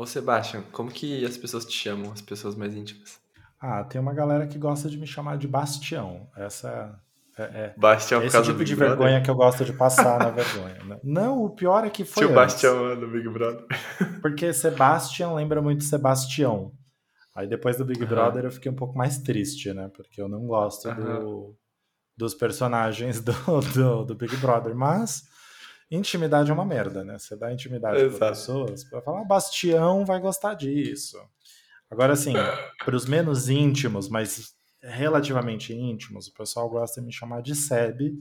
Ô, Sebastião, como que as pessoas te chamam, as pessoas mais íntimas? Ah, tem uma galera que gosta de me chamar de Bastião. Essa é, é, Bastião por esse causa tipo do de Big Brother? vergonha que eu gosto de passar na vergonha. né? Não, o pior é que foi Tio antes. Bastião do Big Brother. Porque Sebastian lembra muito Sebastião. Aí depois do Big Aham. Brother eu fiquei um pouco mais triste, né? Porque eu não gosto do- dos personagens do, do, do Big Brother. Mas intimidade é uma merda, né? Você dá intimidade para pessoas, para falar, "Ah, Bastião vai gostar disso. Agora, assim, para os menos íntimos, mas relativamente íntimos, o pessoal gosta de me chamar de Seb.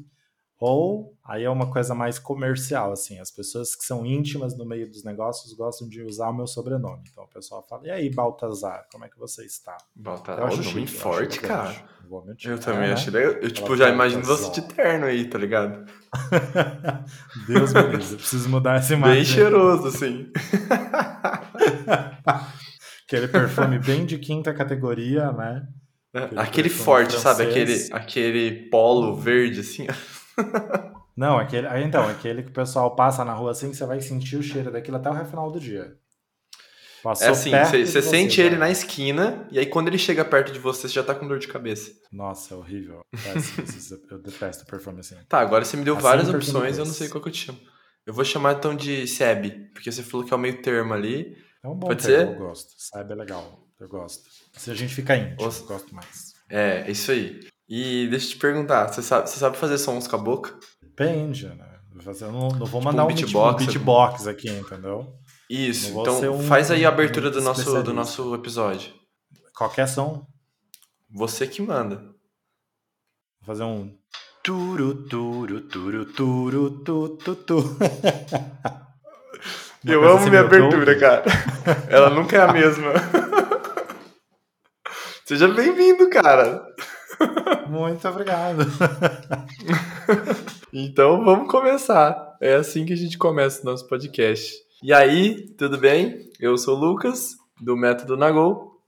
Ou aí é uma coisa mais comercial, assim. As pessoas que são íntimas no meio dos negócios gostam de usar o meu sobrenome. Então o pessoal fala: E aí, Baltazar, como é que você está? Ó, acho nome chique, forte, cara. Eu também É, achei né? legal. Eu, tipo, já imagino você de terno aí, tá ligado? Deus me livre, eu preciso mudar essa imagem. Bem cheiroso, assim. Aquele perfume bem de quinta categoria, né? Aquele Aquele perfume forte, sabe? francês. Aquele, aquele polo verde, assim. Não, aquele, então, aquele que o pessoal passa na rua assim, você vai sentir o cheiro daquilo até o final do dia. Passou É assim, você você sente já. ele na esquina, e aí quando ele chega perto de você, você já tá com dor de cabeça. Nossa, é horrível. Eu detesto perfume assim. Tá, agora você me deu Assim, várias opções, eu não sei qual que eu te chamo. Eu vou chamar então de Seb, porque você falou que é o meio termo ali. É um bom Pode termo, ser? eu gosto. Sabe, é legal. Eu gosto. Se a gente fica íntimo, eu gosto mais. É, é isso aí. E deixa eu te perguntar, você sabe, você sabe fazer sons com a boca? Depende, né? Eu não, não vou Tipo mandar um um beatbox, beatbox, beatbox aqui, entendeu? Isso, então um- faz aí a abertura do um nosso, do nosso episódio. Qualquer som. Você que manda. Vou fazer um. Turu, turu, turu, turu, tu, tu, tu. Eu amo assim, minha abertura, cara. Ela nunca é a mesma. Seja bem-vindo, cara. Muito obrigado. Então vamos começar. É assim que a gente começa o nosso podcast. E aí, tudo bem? Eu sou o Lucas, do Método Nagol.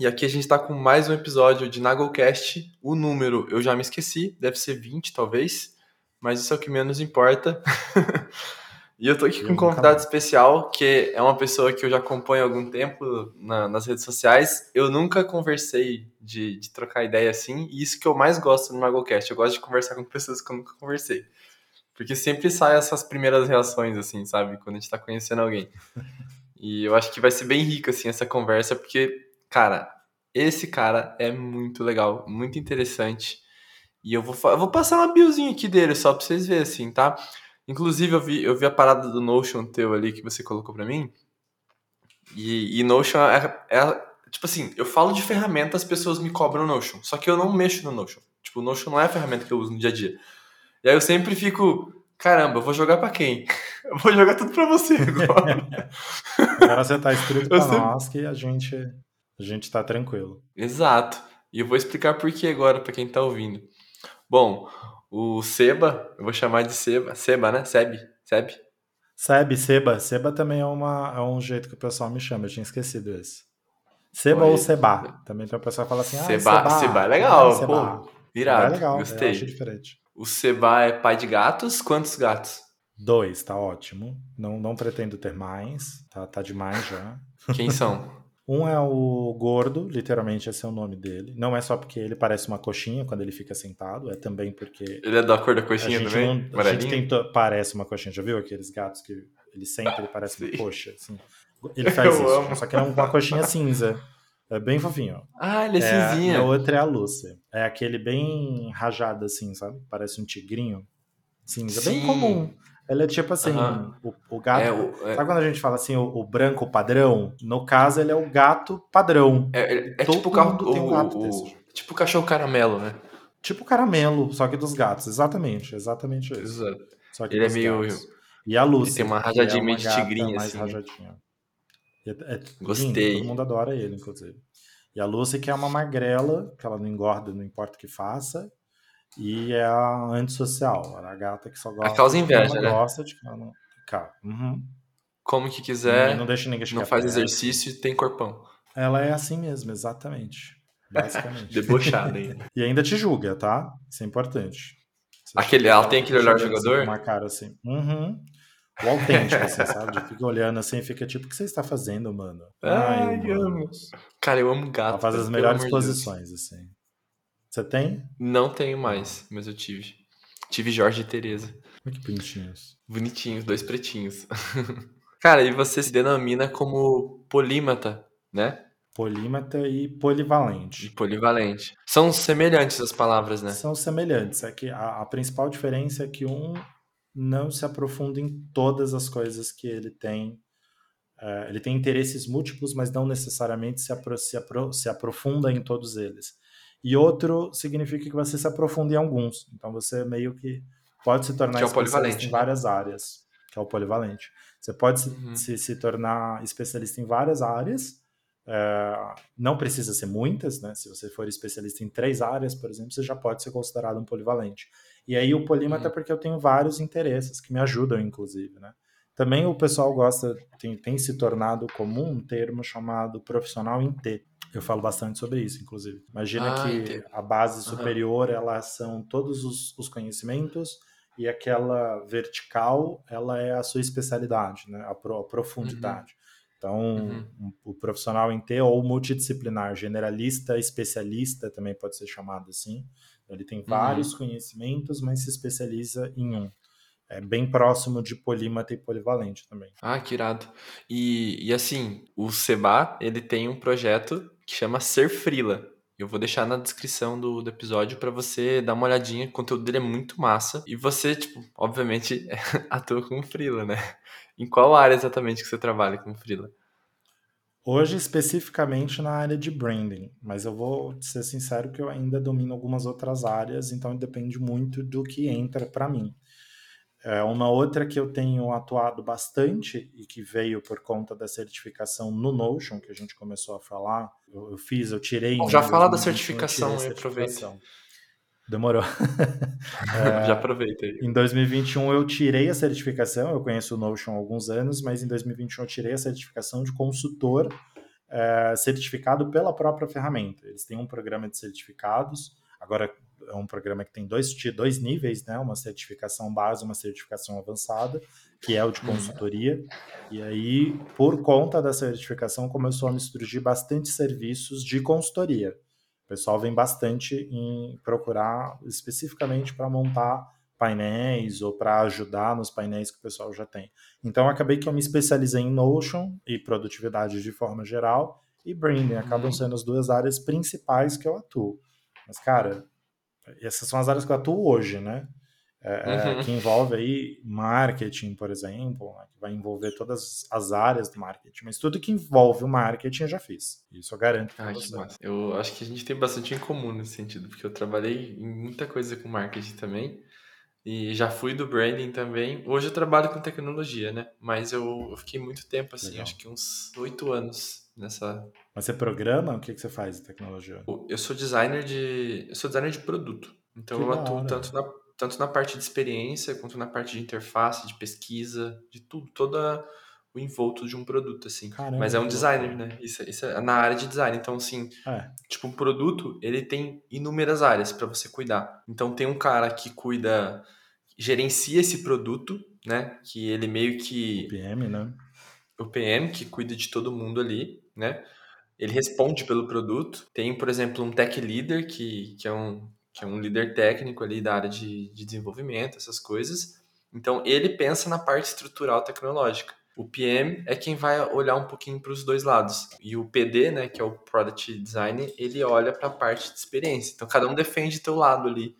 E aqui a gente está com mais um episódio de Nagolcast. O número eu já me esqueci, deve ser 20 talvez, mas isso é o que menos importa. e eu tô aqui Eu com um convidado mais. especial, que é uma pessoa que eu já acompanho há algum tempo na- nas redes sociais. Eu nunca conversei de, de trocar ideia assim, e isso que eu mais gosto no Nagolcast. Eu gosto de conversar com pessoas que eu nunca conversei. Porque sempre sai essas primeiras reações, assim, sabe? Quando a gente tá conhecendo alguém. E eu acho que vai ser bem rica, assim, essa conversa, porque, cara, esse cara é muito legal, muito interessante. E eu vou, eu vou passar uma biozinha aqui dele, só pra vocês verem, assim, tá? Inclusive, eu vi, eu vi a parada do Notion teu ali que você colocou pra mim. E, e Notion é, é- Tipo assim, eu falo de ferramenta, as pessoas me cobram Notion. Só que eu não mexo no Notion. Tipo, o Notion não é a ferramenta que eu uso no dia a dia. E aí eu sempre fico, caramba, eu vou jogar pra quem? Eu vou jogar tudo pra você agora. Agora você tá escrito Eu pra sempre- nós que a gente, a gente tá tranquilo. Exato. E eu vou explicar por que agora pra quem tá ouvindo. Bom, o Seba, eu vou chamar de Seba, Seba, né? Seb, Seb. Seb, Seba. Seba também é, uma, é um jeito que o pessoal me chama, eu tinha esquecido esse. Seba Oi. ou Seba. Também tem o pessoal que fala assim, ah, Seba, Seba. Seba é legal, Ah, Seba. pô. Seba Irado, é legal, eu gostei. acho diferente. O Seba é pai de gatos, quantos gatos? Dois, tá ótimo. Não, não pretendo ter mais, tá, tá demais já. Quem são? Um é o gordo, literalmente esse é o nome dele. Não é só porque ele parece uma coxinha quando ele fica sentado, é também porque Ele é da cor da coxinha também? não, a gente tentou, parece uma coxinha. Já viu aqueles gatos que ele senta, ele parece uma coxa? Assim. Ele faz Eu isso, amo. só que é uma coxinha cinza. É bem fofinho. Ah, ele é, É, cinzinha. a outra é a Lucy. É aquele bem rajado assim, sabe? Parece um tigrinho. Cinza, bem Sim. comum. Ele é tipo assim, o, o gato. É, o- é- Sabe quando a gente fala assim, o, o branco padrão? No caso, ele é o gato padrão. é- é- é tipo o carro tem um gato desse. Tipo o cachorro caramelo, né? Tipo caramelo, só que dos gatos. Exatamente, exatamente isso. Exato. Só que Ele é meio- gatos. E a ele tem uma que rajadinha é meio de gata tigrinho, mais assim. rajadinha. É, é lindo, Gostei. todo mundo adora ele, inclusive. E a Lucy, que é uma magrela, que ela não engorda, não importa o que faça. E é a antissocial. A gata que só gosta. causa de quem inveja, ela né? gosta de ela não. Cara, uhum. Como que quiser, não deixa ninguém não faz perto. exercício e tem corpão. Ela é assim mesmo, exatamente. Basicamente. Debochado ainda. e ainda te julga, tá? Isso é importante. Você Aquele- ela tem aquele olhar assim jogador? com Uma cara assim. Uhum. O autêntico, assim, sabe? Fica olhando assim, fica tipo, o que você está fazendo, mano? Ai, eu amo. Cara, eu amo gato. Ela faz as melhores posições, Deus. assim. Você tem? Não tenho mais, mas eu tive. Tive Jorge e Tereza. Que bonitinhos. Bonitinhos, dois pretinhos. Cara, e você se denomina como polímata, né? Polímata e polivalente. E polivalente. São semelhantes as palavras, né? São semelhantes. É que a, a principal diferença é que um não se aprofunda em todas as coisas que ele tem. Uh, ele tem interesses múltiplos, mas não necessariamente se, apro se, apro se aprofunda em todos eles. E outro significa que você se aprofunda em alguns. Então você meio que pode se tornar que é especialista em né? várias áreas, que é o polivalente. Você pode uhum. se, se, tornar especialista em várias áreas, é, não precisa ser muitas, né? Se você for especialista em três áreas, por exemplo, você já pode ser considerado um polivalente. E aí o polímata uhum. é porque eu tenho vários interesses que me ajudam, inclusive, né? Também o pessoal gosta, tem, tem se tornado comum um termo chamado profissional em T. Eu falo bastante sobre isso, inclusive. Imagina ah, que entendi. a base superior, uhum. elas são todos os, os, conhecimentos e aquela vertical, ela é a sua especialidade, né? A, pro, a profundidade. Uhum. Então, uhum. um, o profissional em T ou multidisciplinar, generalista, especialista também pode ser chamado assim. Ele tem vários uhum. conhecimentos, mas se especializa em um. É bem próximo de polímata e polivalente também. Ah, que irado. E, e assim, o Seba, ele tem um projeto que chama Ser Frila. Eu vou deixar na descrição do, do episódio para você dar uma olhadinha. O conteúdo dele é muito massa. E você, tipo, obviamente, atua como Frila, né? Em qual área exatamente que você trabalha como Frila? Hoje, especificamente na área de branding, mas eu vou ser sincero que eu ainda domino algumas outras áreas, então depende muito do que entra para mim. É uma outra que eu tenho atuado bastante e que veio por conta da certificação no Notion, que a gente começou a falar. Eu, eu fiz, eu tirei. Bom, já fala da certificação, eu aproveito. Demorou. é, já aproveitei. Em 2021 eu tirei a certificação, eu conheço o Notion há alguns anos, mas em 2021 eu tirei a certificação de consultor é, certificado pela própria ferramenta. Eles têm um programa de certificados, agora é um programa que tem dois, dois níveis, né? Uma certificação base, uma certificação avançada, que é o de uhum. consultoria. E aí, por conta da certificação, começou a me surgir bastante serviços de consultoria. O pessoal vem bastante em procurar especificamente para montar painéis ou para ajudar nos painéis que o pessoal já tem. Então, acabei que eu me especializei em Notion e produtividade de forma geral e branding. Acabam uhum. sendo as duas áreas principais que eu atuo. Mas, cara, essas são as áreas que eu atuo hoje, né? É, é, uhum. que envolve aí marketing, por exemplo, né? que vai envolver todas as áreas do marketing. Mas tudo que envolve o marketing eu já fiz. Isso eu garanto. Massa. Eu acho que a gente tem bastante em comum nesse sentido, porque eu trabalhei em muita coisa com marketing também. E já fui do branding também. Hoje eu trabalho com tecnologia, né? Mas eu, eu fiquei muito tempo, assim, Legal. acho que uns oito anos nessa. Mas você programa? O que, que você faz em tecnologia? Eu sou designer de. Eu sou designer de produto. Então que eu atuo tanto na tanto na parte de experiência, quanto na parte de interface, de pesquisa, de tudo, toda o envolto de um produto, assim. Caramba, Mas é um designer, né? Isso, isso é na área de design. Então, assim, é. tipo, um produto, ele tem inúmeras áreas para você cuidar. Então, tem um cara que cuida, gerencia esse produto, né? Que ele meio que... O PM, né? O PM, que cuida de todo mundo ali, né? Ele responde pelo produto. Tem, por exemplo, um tech leader, que, que é um que é um líder técnico ali da área de, de desenvolvimento, essas coisas. Então, ele pensa na parte estrutural tecnológica. O PM é quem vai olhar um pouquinho para os dois lados. E o PD, né, que é o Product Design, ele olha para a parte de experiência. Então, cada um defende teu lado ali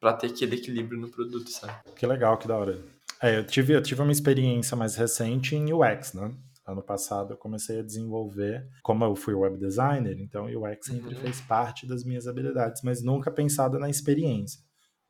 para ter aquele equilíbrio no produto, sabe? Que legal, que da hora. É, eu tive, eu tive uma experiência mais recente em UX, né? Ano passado eu comecei a desenvolver, como eu fui web designer, então o UX sempre uhum. fez parte das minhas habilidades, mas nunca pensado na experiência,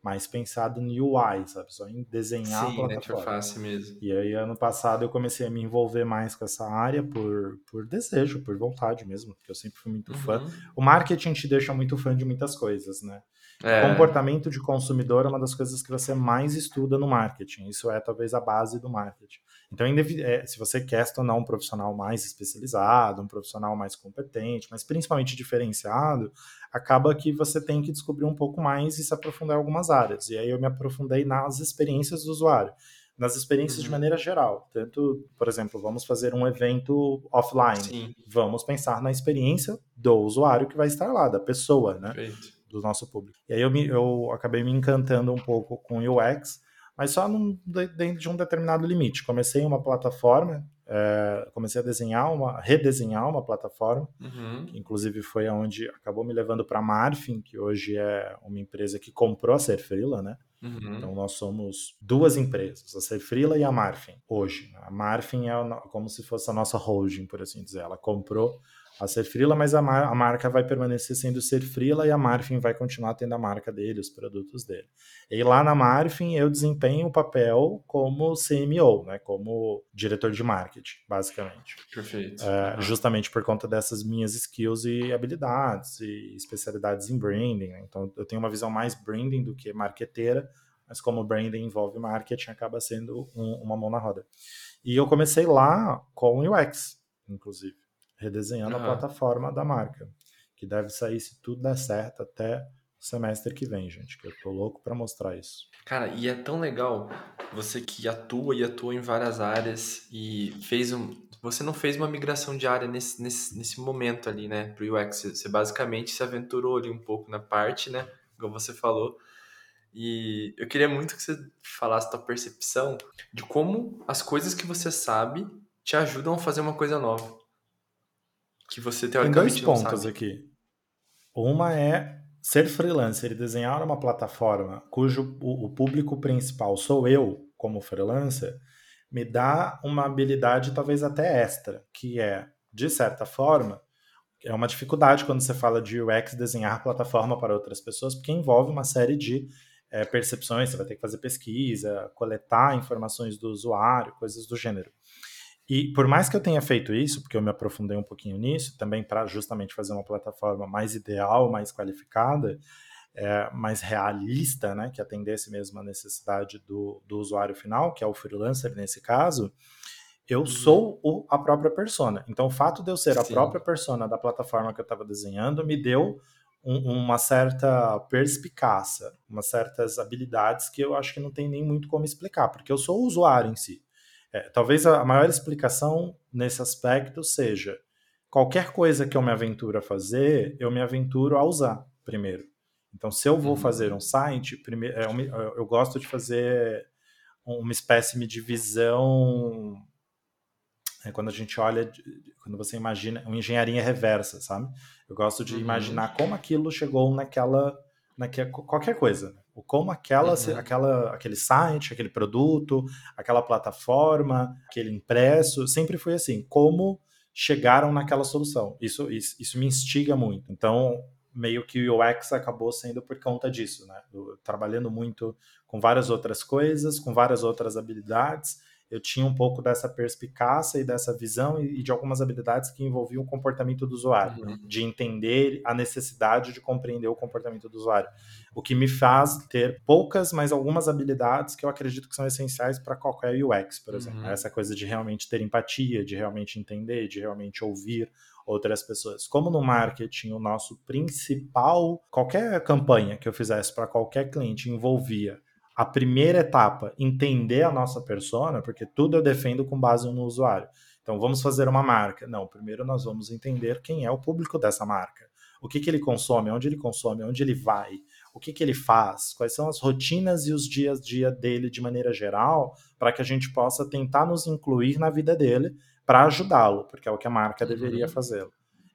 mas pensado no UI, sabe, só em desenhar Sim, a plataforma. mesmo. E aí ano passado eu comecei a me envolver mais com essa área por, por desejo, por vontade mesmo, porque eu sempre fui muito uhum. fã. O marketing te deixa muito fã de muitas coisas, né? É. Comportamento de consumidor é uma das coisas que você mais estuda no marketing. Isso é talvez a base do marketing. Então, é, se você quer se tornar um profissional mais especializado, um profissional mais competente, mas principalmente diferenciado, acaba que você tem que descobrir um pouco mais e se aprofundar em algumas áreas. E aí eu me aprofundei nas experiências do usuário. nas experiências uhum. de maneira geral. Tanto, por exemplo, vamos fazer um evento offline. Sim. Vamos pensar na experiência do usuário que vai estar lá, da pessoa, né? Perfeito. Do nosso público. E aí eu, me, eu acabei me encantando um pouco com UX, mas só num, dentro de um determinado limite. Comecei uma plataforma, é, comecei a desenhar uma, redesenhar uma plataforma, uhum. que inclusive foi aonde acabou me levando para a Marfin, que hoje é uma empresa que comprou a Serfrila, né? Uhum. Então nós somos duas empresas, a Serfrila e a Marfin, hoje. A Marfin é como se fosse a nossa holding, por assim dizer. Ela comprou a Serfrila, mas a, mar a, marca vai permanecer sendo Serfrila e a Marfin vai continuar tendo a marca dele, os produtos dele. E lá na Marfin eu desempenho o papel como CMO, né, como diretor de marketing, basicamente. Perfeito. É, justamente por conta dessas minhas skills e habilidades e especialidades em branding. Né? Então eu tenho uma visão mais branding do que marqueteira, mas como branding envolve marketing, acaba sendo um, uma mão na roda. E eu comecei lá com UX, inclusive redesenhando uhum. a plataforma da marca, que deve sair se tudo der certo até o semestre que vem, gente, que eu tô louco para mostrar isso. Cara, e é tão legal você que atua e atua em várias áreas e fez um, você não fez uma migração de área nesse, nesse, nesse momento ali, né, pro UX, você basicamente se aventurou ali um pouco na parte, né, como você falou, e eu queria muito que você falasse a tua percepção de como as coisas que você sabe te ajudam a fazer uma coisa nova que você teoricamente Tem dois pontos aqui. Uma é ser freelancer e desenhar uma plataforma cujo o, público principal sou eu, como freelancer, me dá uma habilidade talvez até extra, que é, de certa forma, é uma dificuldade quando você fala de UX desenhar plataforma para outras pessoas, porque envolve uma série de é, percepções, você vai ter que fazer pesquisa, coletar informações do usuário, coisas do gênero. E por mais que eu tenha feito isso, porque eu me aprofundei um pouquinho nisso, também para justamente fazer uma plataforma mais ideal, mais qualificada, é, mais realista, né, que atendesse mesmo a necessidade do, do usuário final, que é o freelancer nesse caso, eu uhum. sou o, a própria persona. Então, o fato de eu ser Sim. a própria persona da plataforma que eu estava desenhando me deu um, uma certa perspicácia, umas certas habilidades que eu acho que não tem nem muito como explicar, porque eu sou o usuário em si. É, talvez a maior explicação nesse aspecto seja qualquer coisa que eu me aventuro a fazer, eu me aventuro a usar primeiro. Então, se eu vou uhum. fazer um site, primeiro, é, eu, gosto de fazer uma espécie de visão é quando a gente olha, quando você imagina uma engenharia reversa, sabe? Eu gosto de uhum. imaginar como aquilo chegou naquela, naquela qualquer coisa como aquela, uhum. aquela, aquele site, aquele produto, aquela plataforma, aquele impresso, sempre foi assim, como chegaram naquela solução. Isso, isso, isso me instiga muito. Então, meio que o UX acabou sendo por conta disso, né? Eu, trabalhando muito com várias outras coisas, com várias outras habilidades, eu tinha um pouco dessa perspicácia e dessa visão e, de algumas habilidades que envolviam o comportamento do usuário, uhum. de entender a necessidade de compreender o comportamento do usuário. O que me faz ter poucas, mas algumas habilidades que eu acredito que são essenciais para qualquer UX, por exemplo. Uhum. Essa coisa de realmente ter empatia, de realmente entender, de realmente ouvir outras pessoas. Como no marketing, o nosso principal, qualquer campanha que eu fizesse para qualquer cliente envolvia a primeira etapa, entender a nossa persona, porque tudo eu defendo com base no usuário. Então, vamos fazer uma marca. Não, primeiro nós vamos entender quem é o público dessa marca. O que, que ele consome, onde ele consome, onde ele vai, o que, que ele faz, quais são as rotinas e os dias a dia dele de maneira geral, para que a gente possa tentar nos incluir na vida dele para ajudá-lo, porque é o que a marca deveria uhum. fazer.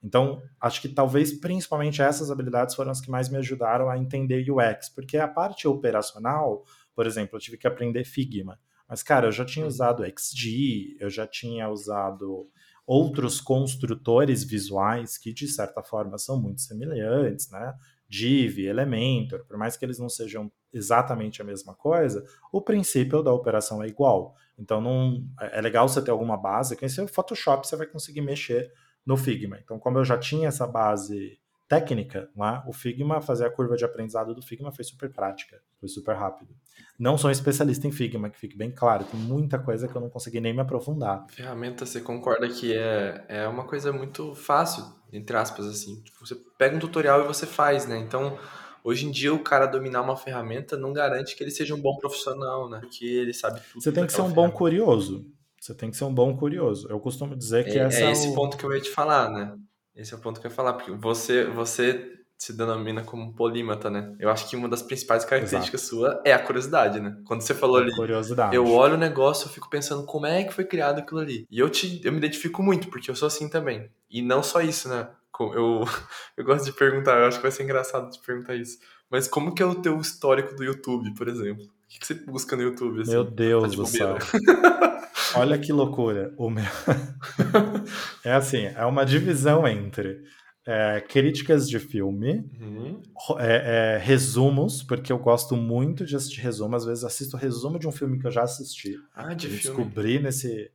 Então, acho que talvez principalmente essas habilidades foram as que mais me ajudaram a entender UX, porque a parte operacional, por exemplo, eu tive que aprender Figma. Mas, cara, eu já tinha usado XG, eu já tinha usado outros construtores visuais que, de certa forma, são muito semelhantes, né? Div, Elementor, por mais que eles não sejam exatamente a mesma coisa, o princípio da operação é igual. Então, não, é legal você ter alguma base. Conhecer o Photoshop, você vai conseguir mexer no Figma. Então, como eu já tinha essa base técnica lá, o Figma, fazer a curva de aprendizado do Figma foi super prática, foi super rápido. Não sou um especialista em Figma, que fique bem claro, tem muita coisa que eu não consegui nem me aprofundar. Ferramenta, você concorda que é, é uma coisa muito fácil, entre aspas, assim. Tipo, você pega um tutorial e você faz, né? Então, Hoje em dia, o cara dominar uma ferramenta não garante que ele seja um bom profissional, né? Porque ele sabe tudo. Você tem que ser um bom curioso. Você tem que ser um bom curioso. Eu costumo dizer que é, essa é esse o... ponto que eu ia te falar, né? Esse é o ponto que eu ia falar, porque você, você se denomina como polímata, né? Eu acho que uma das principais características Exato. sua é a curiosidade, né? Quando você falou é ali, curiosidade. eu olho o negócio, eu fico pensando como é que foi criado aquilo ali. E eu te, eu me identifico muito, porque eu sou assim também. E não só isso, né? Eu, eu gosto de perguntar, eu acho que vai ser engraçado de perguntar isso. Mas como que é o teu histórico do YouTube, por exemplo? O que, você busca no YouTube? Assim? Meu Deus tá do céu. Olha que loucura. O meu... é assim, é uma divisão entre é, críticas de filme, uhum. é, é, resumos, porque eu gosto muito de assistir resumo. Às vezes assisto resumo de um filme que eu já assisti. Ah, de filme. Descobri nesse.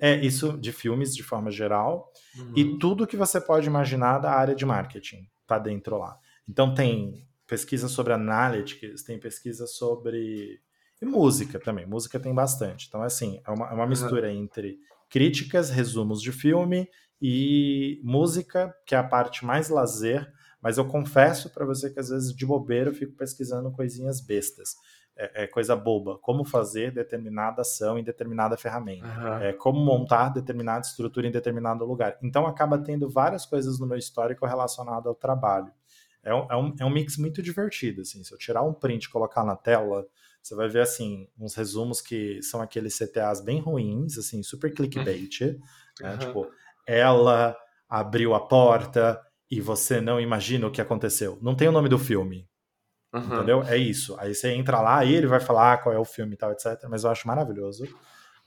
É isso de filmes de forma geral. Uhum. E tudo que você pode imaginar da área de marketing tá dentro lá. Então tem pesquisa sobre analytics, tem pesquisa sobre. E música também. Música tem bastante. Então, assim, é uma, é uma mistura uhum. entre críticas, resumos de filme e música, que é a parte mais lazer, mas eu confesso para você que às vezes de bobeira eu fico pesquisando coisinhas bestas. É, é coisa boba, como fazer determinada ação em determinada ferramenta, uhum. é, como montar determinada estrutura em determinado lugar. Então acaba tendo várias coisas no meu histórico relacionado ao trabalho. É um, é um, é um mix muito divertido, assim. Se eu tirar um print e colocar na tela, você vai ver, assim, uns resumos que são aqueles CTAs bem ruins, assim, super clickbait, uhum. né? Tipo, ela abriu a porta e você não imagina o que aconteceu. Não tem o nome do filme. Uhum. Entendeu? É isso. Aí você entra lá e ele vai falar qual é o filme e tal, etc. Mas eu acho maravilhoso.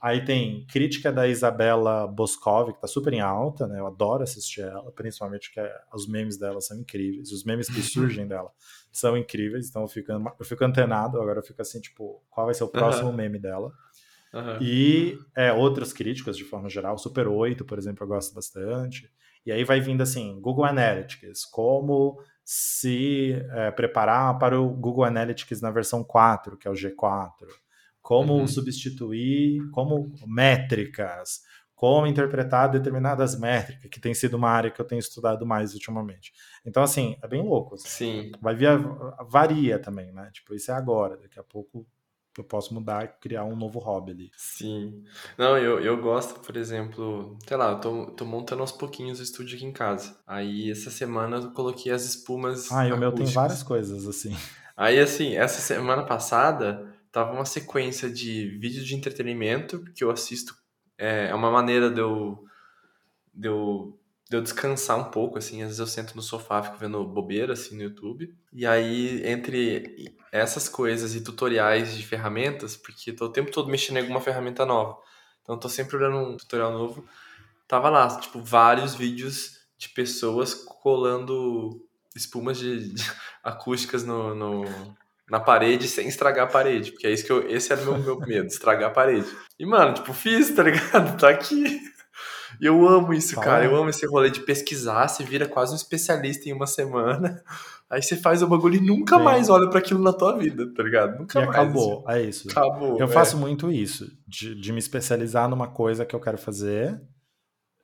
Aí tem crítica da Isabela Boscov, que tá super em alta, né? Eu adoro assistir ela, principalmente porque os memes dela são incríveis. Os memes que surgem dela são incríveis. Então eu fico, eu fico antenado, agora eu fico assim, tipo, qual vai ser o próximo uhum. meme dela? Uhum. E é, outros críticos, de forma geral, Super 8, por exemplo, eu gosto bastante. E aí vai vindo assim, Google Analytics, como se é, preparar para o Google Analytics na versão 4, que é o G4, como uhum. substituir, como métricas, como interpretar determinadas métricas, que tem sido uma área que eu tenho estudado mais ultimamente. Então, assim, é bem louco. Assim. Sim. Vai via, varia também, né? Tipo, isso é agora, daqui a pouco eu posso mudar e criar um novo hobby ali. Sim. Não, eu, eu gosto, por exemplo, sei lá, eu tô, tô montando aos pouquinhos o estúdio aqui em casa. Aí essa semana eu coloquei as espumas. Ah, e o meu tem várias coisas assim. Aí, assim, essa semana passada tava uma sequência de vídeos de entretenimento que eu assisto. É, é uma maneira de eu, de eu de eu descansar um pouco, assim, às vezes eu sento no sofá, fico vendo bobeira, assim, no YouTube. E aí, entre essas coisas e tutoriais de ferramentas, porque tô o tempo todo mexendo em alguma ferramenta nova. Então, tô sempre olhando um tutorial novo. Tava lá, tipo, vários vídeos de pessoas colando espumas de, de acústicas no, no, na parede sem estragar a parede. Porque é isso que eu. Esse era o meu, meu medo, estragar a parede. E, mano, tipo, fiz, tá ligado? Tá aqui. E eu amo isso, Fala. cara. Eu amo esse rolê de pesquisar, você vira quase um especialista em uma semana. Aí você faz o bagulho e nunca Sim. mais olha para aquilo na tua vida, tá ligado? Nunca e mais. acabou, é isso. Acabou. Eu é. faço muito isso, de, de me especializar numa coisa que eu quero fazer.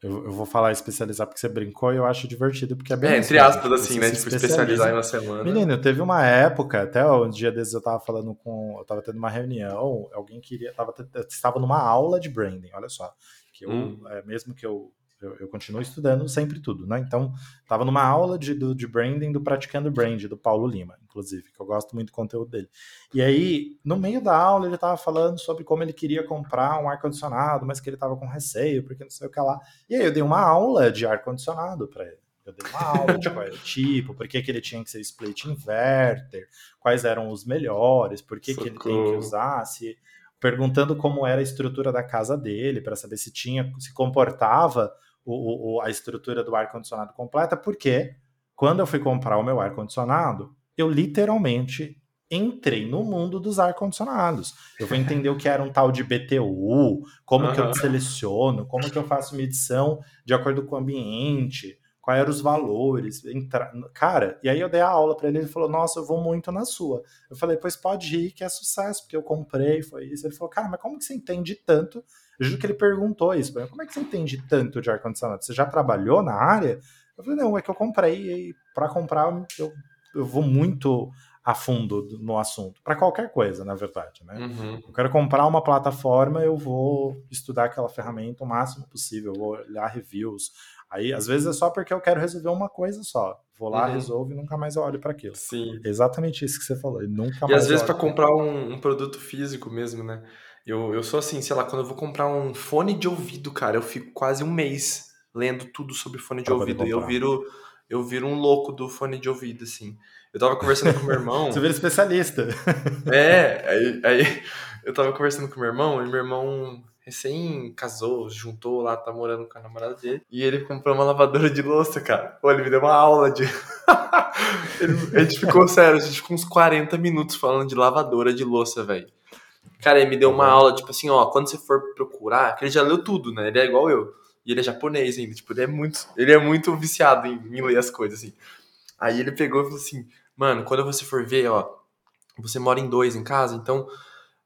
Eu, eu, vou falar especializar porque você brincou e eu acho divertido, porque é bem. É, entre aspas, assim, né? Tipo, especializar em uma semana. Menino, teve uma época, até um dia desses eu tava falando com. Eu tava tendo uma reunião, alguém queria. Tava, estava numa aula de branding, olha só que eu, hum. é, mesmo que eu, eu, eu continuo estudando sempre tudo, né? Então, estava numa aula de, do, de branding do Praticando Brand, do Paulo Lima, inclusive, que eu gosto muito do conteúdo dele. E aí, no meio da aula, ele estava falando sobre como ele queria comprar um ar-condicionado, mas que ele estava com receio, porque não sei o que lá. E aí, eu dei uma aula de ar-condicionado para ele. Eu dei uma aula de qual era o tipo, por que, que ele tinha que ser split inverter, quais eram os melhores, por que, que ele tem que usar, se perguntando como era a estrutura da casa dele, para saber se tinha, se comportava o, o, a estrutura do ar-condicionado completa, porque quando eu fui comprar o meu ar-condicionado, eu literalmente entrei no mundo dos ar-condicionados. Eu fui entender o que era um tal de BTU, como uhum. que eu seleciono, como que eu faço medição de acordo com o ambiente, quais eram os valores. Entra... Cara, e aí eu dei a aula para ele, ele falou, nossa, eu vou muito na sua. Eu falei, pois pode ir, que é sucesso, porque eu comprei, foi isso. Ele falou, cara, mas como que você entende tanto? Eu juro que ele perguntou isso, como é que você entende tanto de ar-condicionado? Você já trabalhou na área? Eu falei, não, é que eu comprei, e para comprar eu eu vou muito a fundo no assunto, para qualquer coisa, na verdade, né? Uhum. Eu quero comprar uma plataforma, eu vou estudar aquela ferramenta o máximo possível, vou olhar reviews. Aí, às vezes, é só porque eu quero resolver uma coisa só. Vou lá, Uhum. resolvo e nunca mais eu olho para aquilo. Sim. Exatamente isso que você falou. E nunca E mais às vezes para comprar um, um produto físico mesmo, né? Eu, eu sou assim, sei lá, quando eu vou comprar um fone de ouvido, cara, eu fico quase um mês lendo tudo sobre fone de poder ouvido. E eu viro, eu viro um louco do fone de ouvido, assim. Eu tava conversando com meu irmão. Você vira especialista. É, aí, aí eu tava conversando com meu irmão, e meu irmão recém casou, juntou lá, tá morando com a namorada dele, e ele comprou uma lavadora de louça, cara. Pô, ele me deu uma aula de. Ele- a gente ficou sério, a gente ficou uns 40 minutos falando de lavadora de louça, velho. Cara, ele me deu uma aula, tipo assim, ó, quando você for procurar, que ele já leu tudo, né? Ele é igual eu. E ele é japonês ainda, tipo, ele é muito, ele é muito viciado em, em ler as coisas, assim. Aí ele pegou e falou assim, mano, quando você for ver, ó, você mora em dois em casa, então,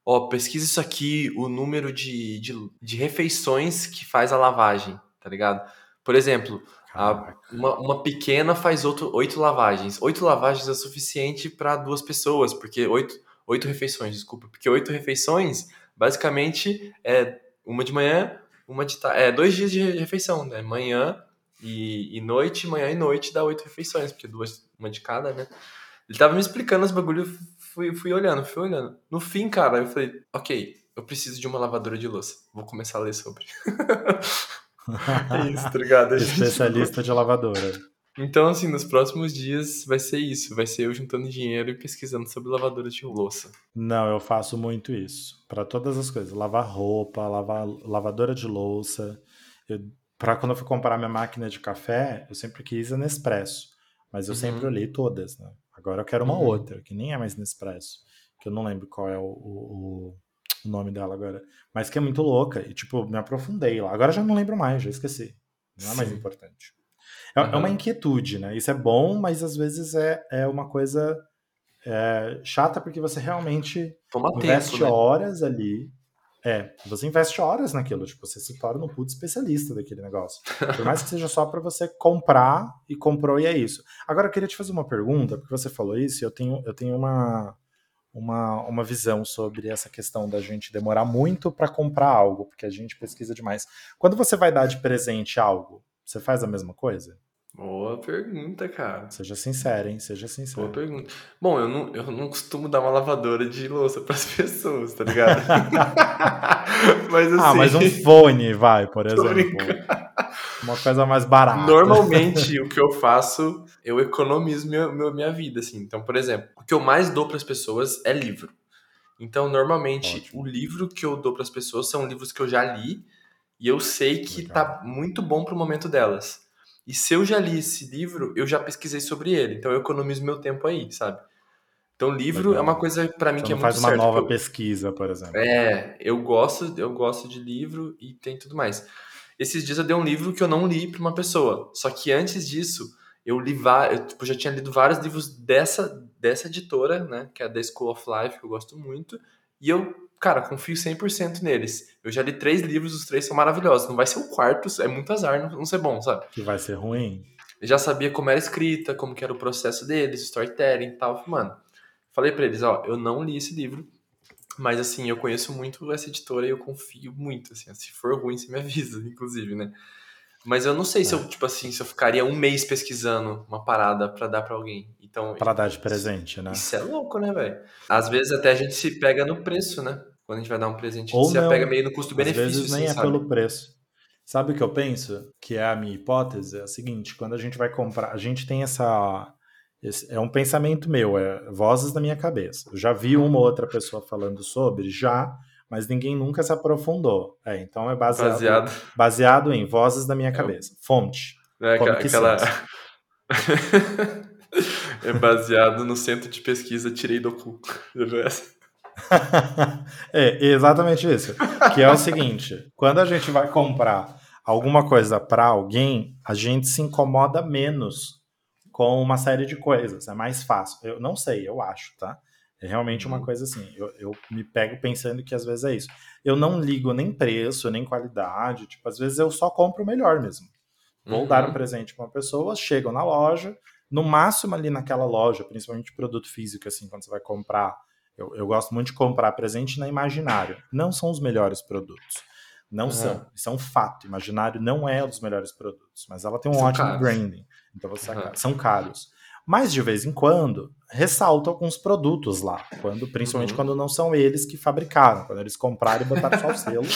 ó, pesquisa isso aqui, o número de, de, de refeições que faz a lavagem, tá ligado? Por exemplo, a- uma, uma pequena faz outro, oito lavagens. Oito lavagens é suficiente para duas pessoas, porque oito, oito refeições, desculpa, porque oito refeições, basicamente, é uma de manhã, uma de tarde, é dois dias de refeição, né? Manhã e, e noite, manhã e noite dá oito refeições, porque duas, uma de cada, né? Ele tava me explicando os bagulho, eu fui, fui olhando, fui olhando. No fim, cara, eu falei, ok, eu preciso de uma lavadora de louça. Vou começar a ler sobre. é isso, tá? A gente- Especialista de lavadora. Então, assim, nos próximos dias vai ser isso. Vai ser eu juntando dinheiro e pesquisando sobre lavadoras de louça. Não, eu faço muito isso. Para todas as coisas. Lavar roupa, lavar lavadora de louça. Para quando eu fui comprar minha máquina de café, eu sempre quis a Nespresso. Mas eu Uhum. sempre olhei todas, né? Agora eu quero uma Uhum. outra, que nem é mais Nespresso. Que eu não lembro qual é o, o- o nome dela agora. Mas que é muito louca. E, tipo, me aprofundei lá. Agora eu já não lembro mais, já esqueci. Não é mais Sim. importante. É, é Aham. uma inquietude, né? Isso é bom, mas às vezes é, é uma coisa é, chata porque você realmente Toma investe tempo, né? horas ali. É, você investe horas naquilo, tipo, você se torna um puto especialista daquele negócio. Por mais que seja só para você comprar e comprou e é isso. Agora eu queria te fazer uma pergunta, porque você falou isso, e eu tenho, eu tenho uma, uma, uma visão sobre essa questão da gente demorar muito para comprar algo, porque a gente pesquisa demais. Quando você vai dar de presente algo, você faz a mesma coisa? Boa pergunta, cara. Seja sincero, hein? Seja Boa sincero. pergunta. Bom, eu não, eu não costumo dar uma lavadora de louça pras pessoas, tá ligado? mas assim. Ah, mas um fone, vai, por exemplo. Uma coisa mais barata. Normalmente, o que eu faço, eu economizo meu, meu- minha vida, assim. Então, por exemplo, o que eu mais dou pras pessoas é livro. Então, normalmente, Ótimo. o livro que eu dou pras pessoas são livros que eu já li e eu sei que Legal. tá muito bom pro momento delas. E se eu já li esse livro, eu já pesquisei sobre ele. Então, eu economizo meu tempo aí, sabe? Então, livro Legal. é uma coisa pra mim Você que é muito faz uma certo. nova eu- pesquisa, por exemplo. é, eu gosto, eu gosto de livro e tem tudo mais. Esses dias eu dei um livro que eu não li para uma pessoa. Só que antes disso, eu li eu tipo, já tinha lido vários livros dessa dessa editora, né, que é a The School of Life, que eu gosto muito, e eu, cara, confio 100% neles. Eu já li três livros, os três são maravilhosos. Não vai ser o quarto, é muito azar não, ser bom, sabe? Que vai ser ruim. Eu já sabia como era escrita, como que era o processo deles, storytelling e tal. Mano, falei pra eles, ó, eu não li esse livro, mas assim, eu conheço muito essa editora e eu confio muito, assim, se for ruim, você me avisa, inclusive, né? Mas eu não sei se eu, tipo assim, se eu ficaria um mês pesquisando uma parada pra dar pra alguém. Então, Pra dar de presente, né? isso é louco, né, velho? Às vezes até a gente se pega no preço, né? Quando a gente vai dar um presente, a Ou gente se não. apega meio no Às custo-benefício, vezes nem assim, é sabe? pelo preço. Sabe o que eu penso? Que é a minha hipótese? É a seguinte: quando a gente vai comprar, a gente tem essa. esse- é um pensamento meu, é vozes da minha cabeça. Eu já vi uma ou outra pessoa falando sobre, já, mas ninguém nunca se aprofundou. É, então é baseado, Baseado, baseado em vozes da minha cabeça. Fonte. Como aquela- que aquela... senso. é baseado no centro de pesquisa Tirei do cu. É exatamente isso. Que é o seguinte: quando a gente vai comprar alguma coisa para alguém, a gente se incomoda menos com uma série de coisas. É mais fácil. Eu não sei, eu acho, tá? É realmente uma Uhum. coisa assim. Eu, eu me pego pensando que às vezes é isso. Eu não ligo nem preço, nem qualidade. Tipo, às vezes eu só compro o melhor mesmo. Vou dar um Uhum. presente para uma pessoa, chego na loja, No máximo ali naquela loja, principalmente produto físico, assim, quando você vai comprar. Eu, eu gosto muito de comprar presente na Imaginário. Não são os melhores produtos. Não uhum. são. Isso é um fato. Imaginário não é um dos melhores produtos, mas ela tem um são ótimo caros. branding. Então você uhum. são caros. Mas de vez em quando ressalta alguns produtos lá, quando principalmente uhum. quando não são eles que fabricaram, quando eles compraram e botaram só o selo,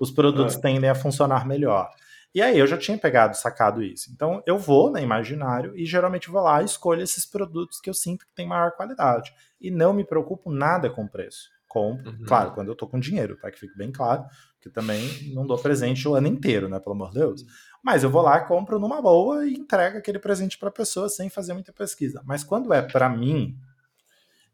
os produtos é. tendem a funcionar melhor. E aí eu já tinha pegado, sacado isso. Então eu vou na Imaginário e geralmente vou lá e escolho esses produtos que eu sinto que tem maior qualidade. E não me preocupo nada com o preço. Compro, uhum. claro, quando eu tô com dinheiro, para que fique bem claro, que também não dou presente o ano inteiro, né, pelo amor de Deus. Mas eu vou lá, compro numa boa e entrego aquele presente para a pessoa sem fazer muita pesquisa. Mas quando é para mim,